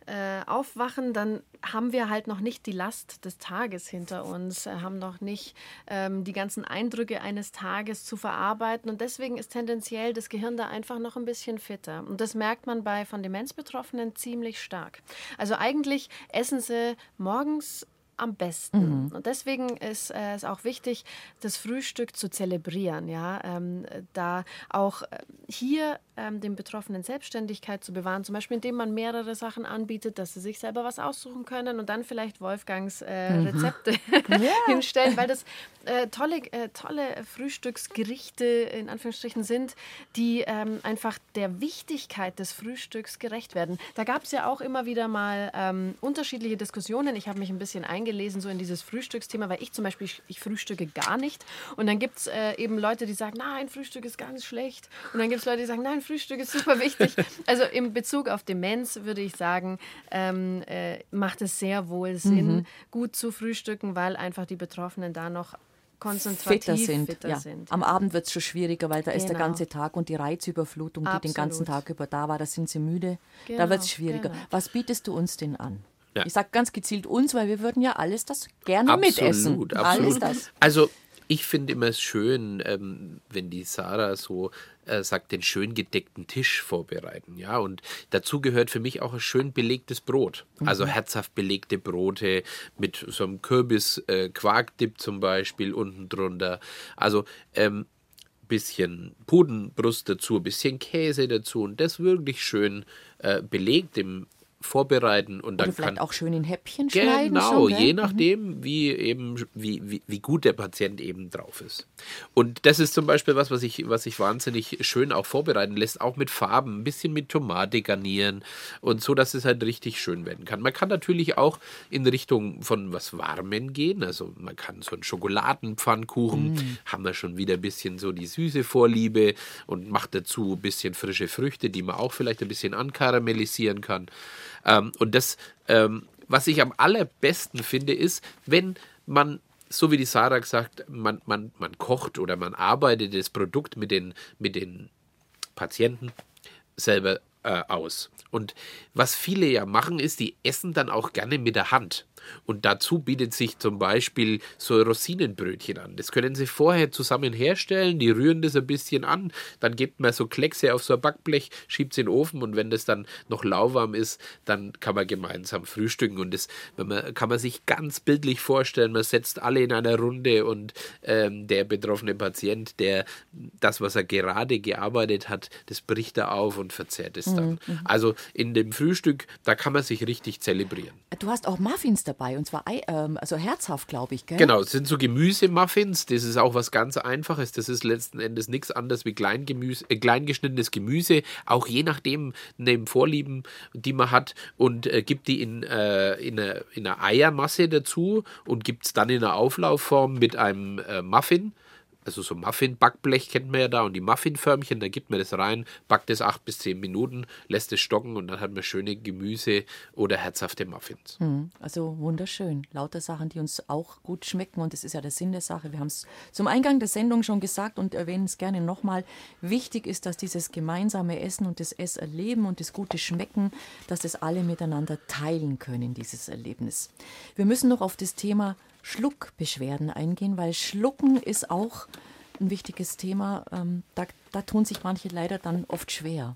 äh, aufwachen, dann haben wir halt noch nicht die Last des Tages hinter uns, äh, haben noch nicht ähm, die ganzen Eindrücke eines Tages zu verarbeiten und deswegen ist tendenziell das Gehirn da einfach noch ein bisschen fitter. Und das merkt man bei von Demenzbetroffenen ziemlich stark. Also eigentlich essen sie morgens am besten. Mhm. Und deswegen ist äh, es auch wichtig, das Frühstück zu zelebrieren, ja, ähm, da auch äh, hier ähm, den Betroffenen Selbstständigkeit zu bewahren, zum Beispiel indem man mehrere Sachen anbietet, dass sie sich selber was aussuchen können und dann vielleicht Wolfgangs äh, mhm. Rezepte mhm. hinstellen, weil das äh, tolle, äh, tolle Frühstücksgerichte in Anführungsstrichen sind, die ähm, einfach der Wichtigkeit des Frühstücks gerecht werden. Da gab es ja auch immer wieder mal ähm, unterschiedliche Diskussionen. Ich habe mich ein bisschen eingelesen so in dieses Frühstücksthema, weil ich zum Beispiel, ich, ich frühstücke gar nicht und dann gibt es äh, eben Leute, die sagen, nein, Frühstück ist ganz schlecht und dann gibt es Leute, die sagen, nein, Frühstück ist super wichtig. Also in Bezug auf Demenz würde ich sagen, ähm, äh, macht es sehr wohl Sinn, mhm. gut zu frühstücken, weil einfach die Betroffenen da noch konzentrativ fitter sind. Fitter ja. sind. Am Abend wird es schon schwieriger, weil da genau. ist der genau. ganze Tag und die Reizüberflutung, die Absolut. den ganzen Tag über da war, da sind sie müde. Genau. Da wird es schwieriger. Genau. Was bietest du uns denn an? Ja. Ich sage ganz gezielt uns, weil wir würden ja alles das gerne absolut, mitessen. Absolut. Alles das. Also ich finde immer es schön, ähm, wenn die Sarah so äh, sagt, den schön gedeckten Tisch vorbereiten. Ja, und dazu gehört für mich auch ein schön belegtes Brot. Mhm. Also herzhaft belegte Brote mit so einem Kürbis-Quarkdip äh, zum Beispiel unten drunter. Also ähm, bisschen Pudenbrust dazu, bisschen Käse dazu und das wirklich schön äh, belegt im vorbereiten und dann Oder vielleicht kann auch schön in Häppchen schneiden. Genau, je mhm. nachdem, wie eben wie, wie, wie gut der Patient eben drauf ist. Und das ist zum Beispiel was, was ich, was ich wahnsinnig schön auch vorbereiten lässt, auch mit Farben, ein bisschen mit Tomate garnieren und so, dass es halt richtig schön werden kann. Man kann natürlich auch in Richtung von was Warmen gehen, also man kann so einen Schokoladenpfannkuchen, mm. haben wir schon wieder ein bisschen so die süße Vorliebe und macht dazu ein bisschen frische Früchte, die man auch vielleicht ein bisschen ankaramellisieren kann. Ähm, und das, ähm, was ich am allerbesten finde, ist, wenn man so wie die Sarah gesagt, man, man, man kocht oder man arbeitet das Produkt mit den, mit den Patienten selber äh, aus. Und was viele ja machen, ist, die essen dann auch gerne mit der Hand. Und dazu bietet sich zum Beispiel so Rosinenbrötchen an. Das können Sie vorher zusammen herstellen, die rühren das ein bisschen an, dann gibt man so Kleckse auf so ein Backblech, schiebt es in den Ofen und wenn das dann noch lauwarm ist, dann kann man gemeinsam frühstücken. Und das man, kann man sich ganz bildlich vorstellen, man setzt alle in einer Runde und ähm, der betroffene Patient, der das, was er gerade gearbeitet hat, das bricht er auf und verzehrt es dann. Mhm. mhm. Also in dem Frühstück, da kann man sich richtig zelebrieren. Du hast auch Muffins dabei und zwar ähm, also herzhaft, glaube ich. Gell? Genau, es sind so Gemüsemuffins. Das ist auch was ganz Einfaches. Das ist letzten Endes nichts anderes wie Kleingemüse, äh, kleingeschnittenes Gemüse, auch je nachdem neben Vorlieben, die man hat und äh, gibt die in, äh, in, eine, in eine Eiermasse dazu und gibt es dann in einer Auflaufform mit einem äh, Muffin also so Muffin-Backblech kennt man ja da und die Muffinförmchen, da gibt man das rein, backt es acht bis zehn Minuten, lässt es stocken und dann hat man schöne Gemüse oder herzhafte Muffins. Hm, also wunderschön. Lauter Sachen, die uns auch gut schmecken und das ist ja der Sinn der Sache. Wir haben es zum Eingang der Sendung schon gesagt und erwähnen es gerne nochmal. Wichtig ist, dass dieses gemeinsame Essen und das Esserleben und das gute Schmecken, dass das alle miteinander teilen können, dieses Erlebnis. Wir müssen noch auf das Thema Schluckbeschwerden eingehen, weil Schlucken ist auch ein wichtiges Thema. Ähm, da, da tun sich manche leider dann oft schwer.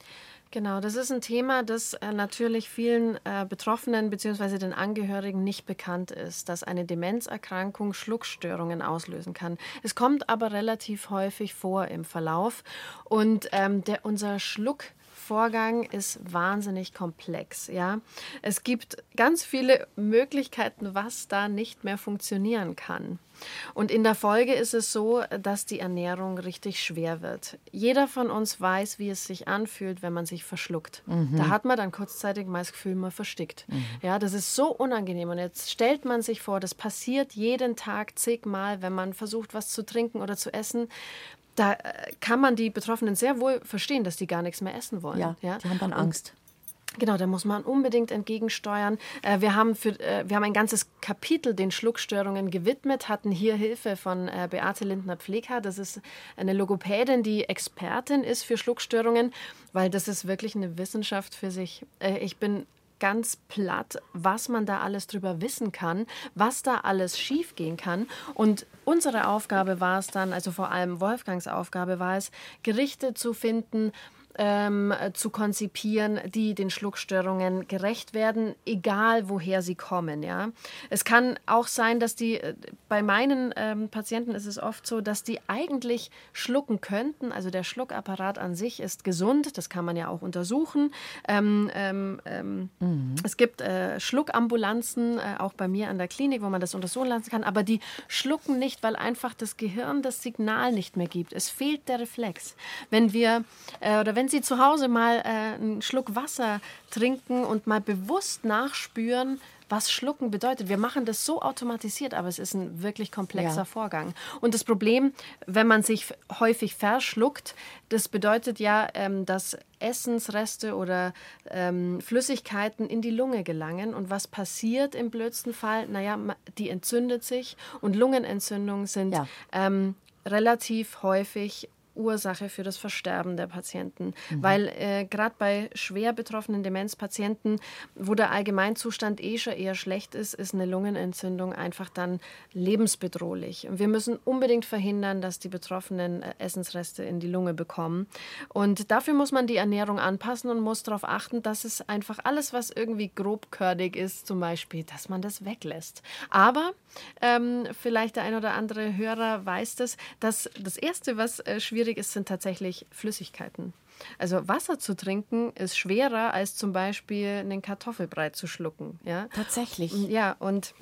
Genau, das ist ein Thema, das äh, natürlich vielen äh, Betroffenen bzw. den Angehörigen nicht bekannt ist, dass eine Demenzerkrankung Schluckstörungen auslösen kann. Es kommt aber relativ häufig vor im Verlauf und ähm, der, unser Schluck Vorgang ist wahnsinnig komplex. Ja? Es gibt ganz viele Möglichkeiten, was da nicht mehr funktionieren kann. Und in der Folge ist es so, dass die Ernährung richtig schwer wird. Jeder von uns weiß, wie es sich anfühlt, wenn man sich verschluckt. Mhm. Da hat man dann kurzzeitig mal das Gefühl, man verstickt. Mhm. Ja, das ist so unangenehm. Und jetzt stellt man sich vor, das passiert jeden Tag zigmal, wenn man versucht, was zu trinken oder zu essen da äh, kann man die Betroffenen sehr wohl verstehen, dass die gar nichts mehr essen wollen. Ja, ja? die haben dann Angst. Genau, da muss man unbedingt entgegensteuern. Äh, wir, haben für, äh, wir haben ein ganzes Kapitel den Schluckstörungen gewidmet, hatten hier Hilfe von äh, Beate Lindner-Pflegher. Das ist eine Logopädin, die Expertin ist für Schluckstörungen, weil das ist wirklich eine Wissenschaft für sich. Ich bin ganz platt, was man da alles drüber wissen kann, was da alles schiefgehen kann. Und unsere Aufgabe war es dann, also vor allem Wolfgangs Aufgabe war es, Gerichte zu finden, ähm, zu konzipieren, die den Schluckstörungen gerecht werden, egal woher sie kommen. Ja? Es kann auch sein, dass die, äh, bei meinen ähm, Patienten ist es oft so, dass die eigentlich schlucken könnten. Also der Schluckapparat an sich ist gesund, das kann man ja auch untersuchen. Ähm, ähm, ähm mhm. Es gibt äh, Schluckambulanzen, äh, auch bei mir an der Klinik, wo man das untersuchen lassen kann, aber die schlucken nicht, weil einfach das Gehirn das Signal nicht mehr gibt. Es fehlt der Reflex. Wenn wir äh, oder wenn wenn Sie zu Hause mal äh, einen Schluck Wasser trinken und mal bewusst nachspüren, was Schlucken bedeutet. Wir machen das so automatisiert, aber es ist ein wirklich komplexer ja. Vorgang. Und das Problem, wenn man sich häufig verschluckt, das bedeutet ja, ähm, dass Essensreste oder ähm, Flüssigkeiten in die Lunge gelangen. Und was passiert im blödsten Fall? Naja, die entzündet sich und Lungenentzündungen sind ja. ähm, relativ häufig Ursache für das Versterben der Patienten. Mhm. Weil äh, gerade bei schwer betroffenen Demenzpatienten, wo der Allgemeinzustand eh schon eher schlecht ist, ist eine Lungenentzündung einfach dann lebensbedrohlich. Und wir müssen unbedingt verhindern, dass die Betroffenen äh, Essensreste in die Lunge bekommen. Und dafür muss man die Ernährung anpassen und muss darauf achten, dass es einfach alles, was irgendwie grobkörnig ist, zum Beispiel, dass man das weglässt. Aber ähm, vielleicht der ein oder andere Hörer weiß das, dass das Erste, was äh, schwierig schwierig ist, sind tatsächlich Flüssigkeiten. Also Wasser zu trinken ist schwerer als zum Beispiel einen Kartoffelbrei zu schlucken. Ja? Tatsächlich. Ja, und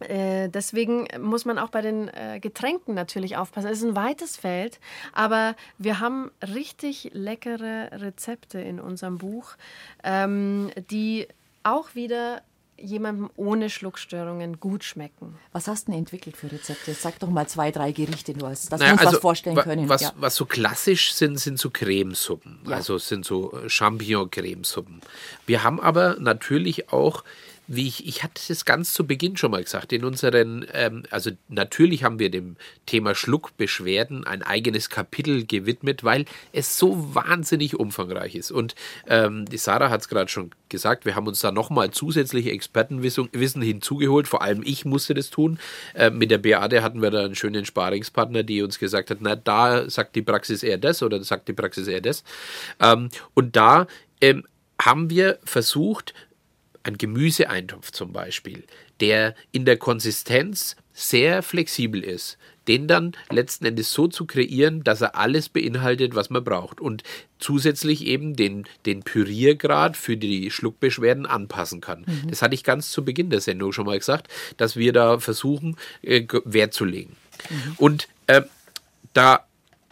äh, deswegen muss man auch bei den äh, Getränken natürlich aufpassen. Es ist ein weites Feld, aber wir haben richtig leckere Rezepte in unserem Buch, ähm, die auch wieder jemandem ohne Schluckstörungen gut schmecken. Was hast du denn entwickelt für Rezepte? Sag doch mal zwei, drei Gerichte nur, dass naja, wir uns also, was vorstellen können. Was, ja. was so klassisch sind, sind so Cremesuppen. Ja. Also sind so Champignon-Cremesuppen. Wir haben aber natürlich auch wie ich, ich hatte es ganz zu Beginn schon mal gesagt, in unseren, ähm, also natürlich haben wir dem Thema Schluckbeschwerden ein eigenes Kapitel gewidmet, weil es so wahnsinnig umfangreich ist. Und ähm, die Sarah hat es gerade schon gesagt, wir haben uns da nochmal zusätzliche Expertenwissen hinzugeholt, vor allem ich musste das tun. Äh, mit der Beate hatten wir da einen schönen Sparingspartner, die uns gesagt hat, na da sagt die Praxis eher das oder sagt die Praxis eher das. Ähm, und da ähm, haben wir versucht, ein Gemüseeintopf zum Beispiel, der in der Konsistenz sehr flexibel ist, den dann letzten Endes so zu kreieren, dass er alles beinhaltet, was man braucht und zusätzlich eben den, den Püriergrad für die Schluckbeschwerden anpassen kann. Mhm. Das hatte ich ganz zu Beginn der Sendung schon mal gesagt, dass wir da versuchen, äh, Wert zu legen. Mhm. Und äh, da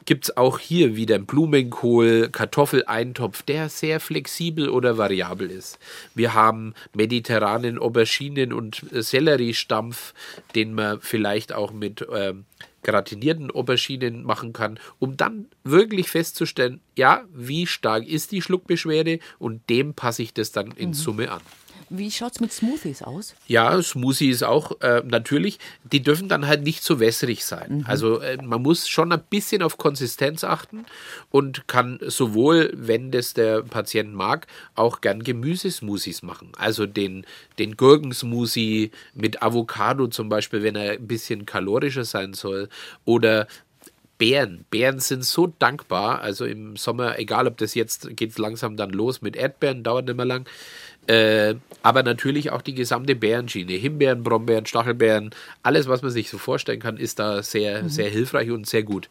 gibt es auch hier wieder Blumenkohl, Kartoffeleintopf, der sehr flexibel oder variabel ist. Wir haben mediterranen Auberginen und Selleriestampf, den man vielleicht auch mit äh, gratinierten Auberginen machen kann, um dann wirklich festzustellen, ja, wie stark ist die Schluckbeschwerde und dem passe ich das dann in mhm. Summe an. Wie schaut es mit Smoothies aus? Ja, Smoothies auch äh, natürlich. Die dürfen dann halt nicht so wässrig sein. Mhm. Also äh, man muss schon ein bisschen auf Konsistenz achten und kann sowohl, wenn das der Patient mag, auch gern Gemüsesmoothies machen. Also den, den Gurkensmoothie mit Avocado zum Beispiel, wenn er ein bisschen kalorischer sein soll. Oder Beeren. Beeren sind so dankbar. Also im Sommer, egal ob das jetzt geht langsam dann los mit Erdbeeren, dauert nicht mehr lang. Äh, aber natürlich auch die gesamte Bärenschiene. Himbeeren, Brombeeren, Stachelbeeren, alles, was man sich so vorstellen kann, ist da sehr, mhm. sehr hilfreich und sehr gut.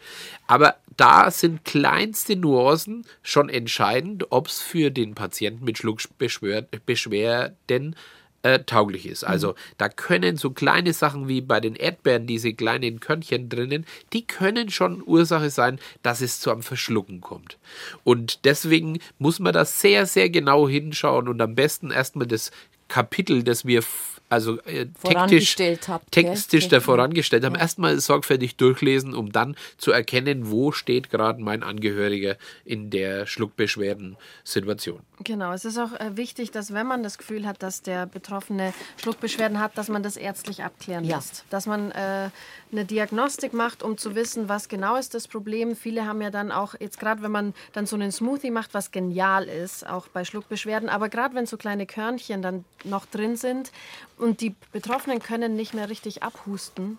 Aber da sind kleinste Nuancen schon entscheidend, ob es für den Patienten mit Schluckbeschwerden äh, tauglich ist. Also mhm. da können so kleine Sachen wie bei den Erdbeeren, diese kleinen Körnchen drinnen, die können schon Ursache sein, dass es zu einem Verschlucken kommt. Und deswegen muss man da sehr, sehr genau hinschauen und am besten erstmal das Kapitel, das wir also äh, tektisch, habt, textisch da vorangestellt haben, ja. erstmal sorgfältig durchlesen, um dann zu erkennen, wo steht gerade mein Angehöriger in der Schluckbeschwerden-Situation. Genau, es ist auch äh, wichtig, dass wenn man das Gefühl hat, dass der Betroffene Schluckbeschwerden hat, dass man das ärztlich abklären Ja. lässt. Dass man äh, eine Diagnostik macht, um zu wissen, was genau ist das Problem. Viele haben ja dann auch, jetzt gerade wenn man dann so einen Smoothie macht, was genial ist, auch bei Schluckbeschwerden, aber gerade wenn so kleine Körnchen dann noch drin sind und die Betroffenen können nicht mehr richtig abhusten,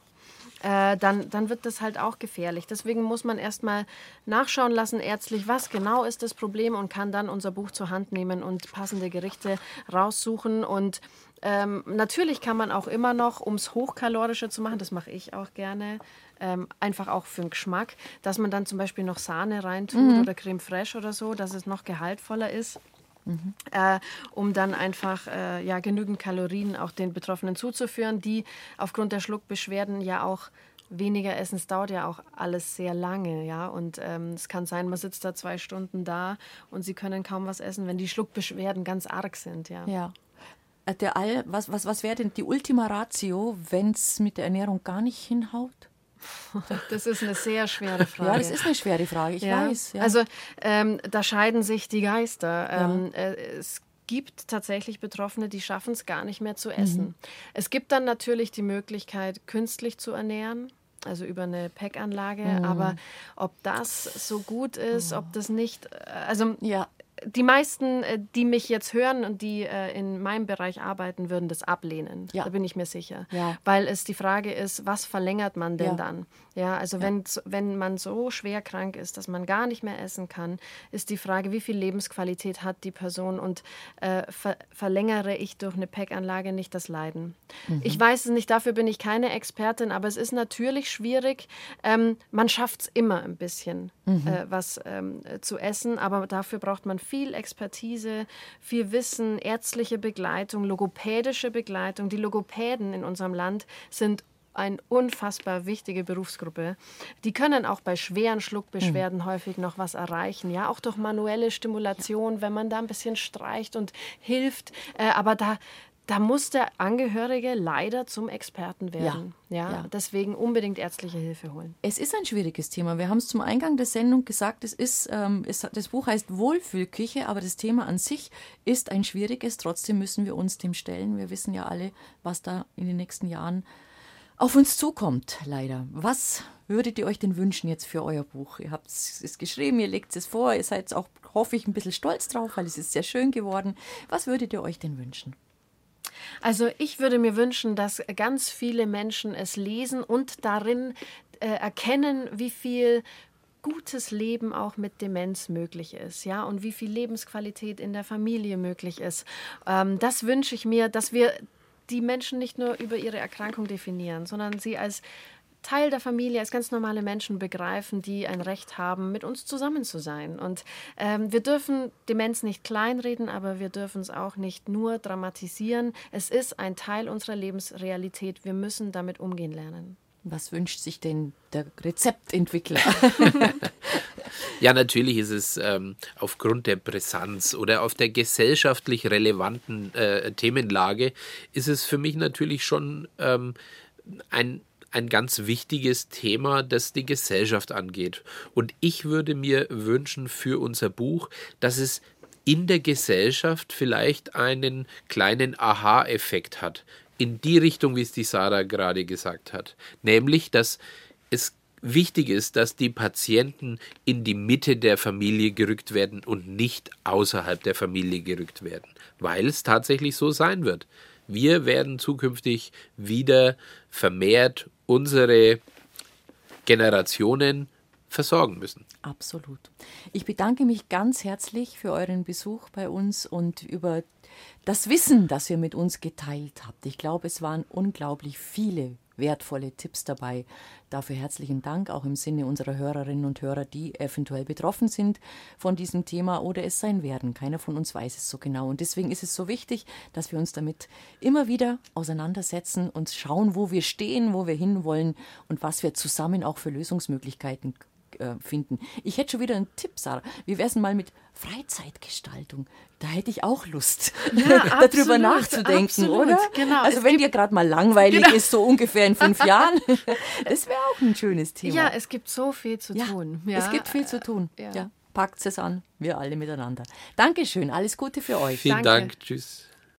äh, dann, dann wird das halt auch gefährlich. Deswegen muss man erstmal nachschauen lassen, ärztlich, was genau ist das Problem und kann dann unser Buch zur Hand nehmen und passende Gerichte raussuchen. Und ähm, natürlich kann man auch immer noch, um es hochkalorischer zu machen, das mache ich auch gerne, ähm, einfach auch für den Geschmack, dass man dann zum Beispiel noch Sahne reintut oder Creme fraiche oder so, dass es noch gehaltvoller ist äh, um dann einfach äh, ja, genügend Kalorien auch den Betroffenen zuzuführen, die aufgrund der Schluckbeschwerden ja auch weniger essen. Es dauert ja auch alles sehr lange, ja. Und ähm, es kann sein, man sitzt da zwei Stunden da und sie können kaum was essen, wenn die Schluckbeschwerden ganz arg sind, ja. Ja. Äh, Der All, was, was, was wäre denn die Ultima Ratio, wenn es mit der Ernährung gar nicht hinhaut? Das ist eine sehr schwere Frage. Ja, das ist eine schwere Frage, ich Ja. weiß. Ja. Also ähm, da scheiden sich die Geister. Ähm, äh, es gibt tatsächlich Betroffene, die schaffen es gar nicht mehr zu essen. Mhm. Es gibt dann natürlich die Möglichkeit, künstlich zu ernähren. Also über eine PEC-Anlage, Mhm. aber ob das so gut ist, ob das nicht, äh, also ja, die meisten, äh, die mich jetzt hören und die äh, in meinem Bereich arbeiten, würden das ablehnen. Ja. Da bin ich mir sicher. Ja. Weil es die Frage ist, was verlängert man denn Ja. dann? Ja, also Wenn, wenn man so schwer krank ist, dass man gar nicht mehr essen kann, ist die Frage, wie viel Lebensqualität hat die Person und äh, ver verlängere ich durch eine PEC-Anlage nicht das Leiden? Ich weiß es nicht, dafür bin ich keine Expertin, aber es ist natürlich schwierig. Ähm, man schafft es immer ein bisschen, äh, was ähm, äh, zu essen, aber dafür braucht man viel Expertise, viel Wissen, ärztliche Begleitung, logopädische Begleitung. Die Logopäden in unserem Land sind eine unfassbar wichtige Berufsgruppe. Die können auch bei schweren Schluckbeschwerden häufig noch was erreichen, ja, auch durch manuelle Stimulation, wenn man da ein bisschen streicht und hilft. Äh, aber da, da muss der Angehörige leider zum Experten werden. Ja, ja. deswegen unbedingt ärztliche Hilfe holen. Es ist ein schwieriges Thema. Wir haben es zum Eingang der Sendung gesagt, es ist, ähm, es, das Buch heißt Wohlfühlküche, aber das Thema an sich ist ein schwieriges. Trotzdem müssen wir uns dem stellen. Wir wissen ja alle, was da in den nächsten Jahren auf uns zukommt, leider. Was würdet ihr euch denn wünschen jetzt für euer Buch? Ihr habt es geschrieben, ihr legt es vor, ihr seid auch, hoffe ich, ein bisschen stolz drauf, weil es ist sehr schön geworden. Was würdet ihr euch denn wünschen? Also ich würde mir wünschen, dass ganz viele Menschen es lesen und darin äh, erkennen, wie viel gutes Leben auch mit Demenz möglich ist, ja, und wie viel Lebensqualität in der Familie möglich ist. Ähm, das wünsche ich mir, dass wir die Menschen nicht nur über ihre Erkrankung definieren, sondern sie als Teil der Familie, als ganz normale Menschen begreifen, die ein Recht haben, mit uns zusammen zu sein. Und ähm, wir dürfen Demenz nicht kleinreden, aber wir dürfen es auch nicht nur dramatisieren. Es ist ein Teil unserer Lebensrealität. Wir müssen damit umgehen lernen. Was wünscht sich denn der Rezeptentwickler? Ja, natürlich ist es ähm, aufgrund der Brisanz oder auf der gesellschaftlich relevanten äh, Themenlage, ist es für mich natürlich schon ähm, ein, ein ganz wichtiges Thema, das die Gesellschaft angeht. Und ich würde mir wünschen für unser Buch, dass es in der Gesellschaft vielleicht einen kleinen Aha-Effekt hat. In die Richtung, wie es die Sarah gerade gesagt hat. Nämlich, dass es wichtig ist, dass die Patienten in die Mitte der Familie gerückt werden und nicht außerhalb der Familie gerückt werden, weil es tatsächlich so sein wird. Wir werden zukünftig wieder vermehrt unsere Generationen versorgen müssen. Absolut. Ich bedanke mich ganz herzlich für euren Besuch bei uns und über das Wissen, das ihr mit uns geteilt habt. Ich glaube, es waren unglaublich viele wertvolle Tipps dabei. Dafür herzlichen Dank, auch im Sinne unserer Hörerinnen und Hörer, die eventuell betroffen sind von diesem Thema oder es sein werden. Keiner von uns weiß es so genau. Und deswegen ist es so wichtig, dass wir uns damit immer wieder auseinandersetzen und schauen, wo wir stehen, wo wir hinwollen und was wir zusammen auch für Lösungsmöglichkeiten äh, finden. Ich hätte schon wieder einen Tipp, Sarah. Wie wäre es mal mit Freizeitgestaltung? Da hätte ich auch Lust, darüber absolut, nachzudenken, absolut, oder? genau. Also Es wenn gibt- dir gerade mal langweilig Genau. ist, so ungefähr in fünf Jahren, das wäre auch ein schönes Thema. Ja, es gibt so viel zu Ja, tun. es gibt viel zu tun. Ja. Ja. packt es an, wir alle miteinander. Dankeschön, alles Gute für euch. Vielen Danke. Dank, tschüss.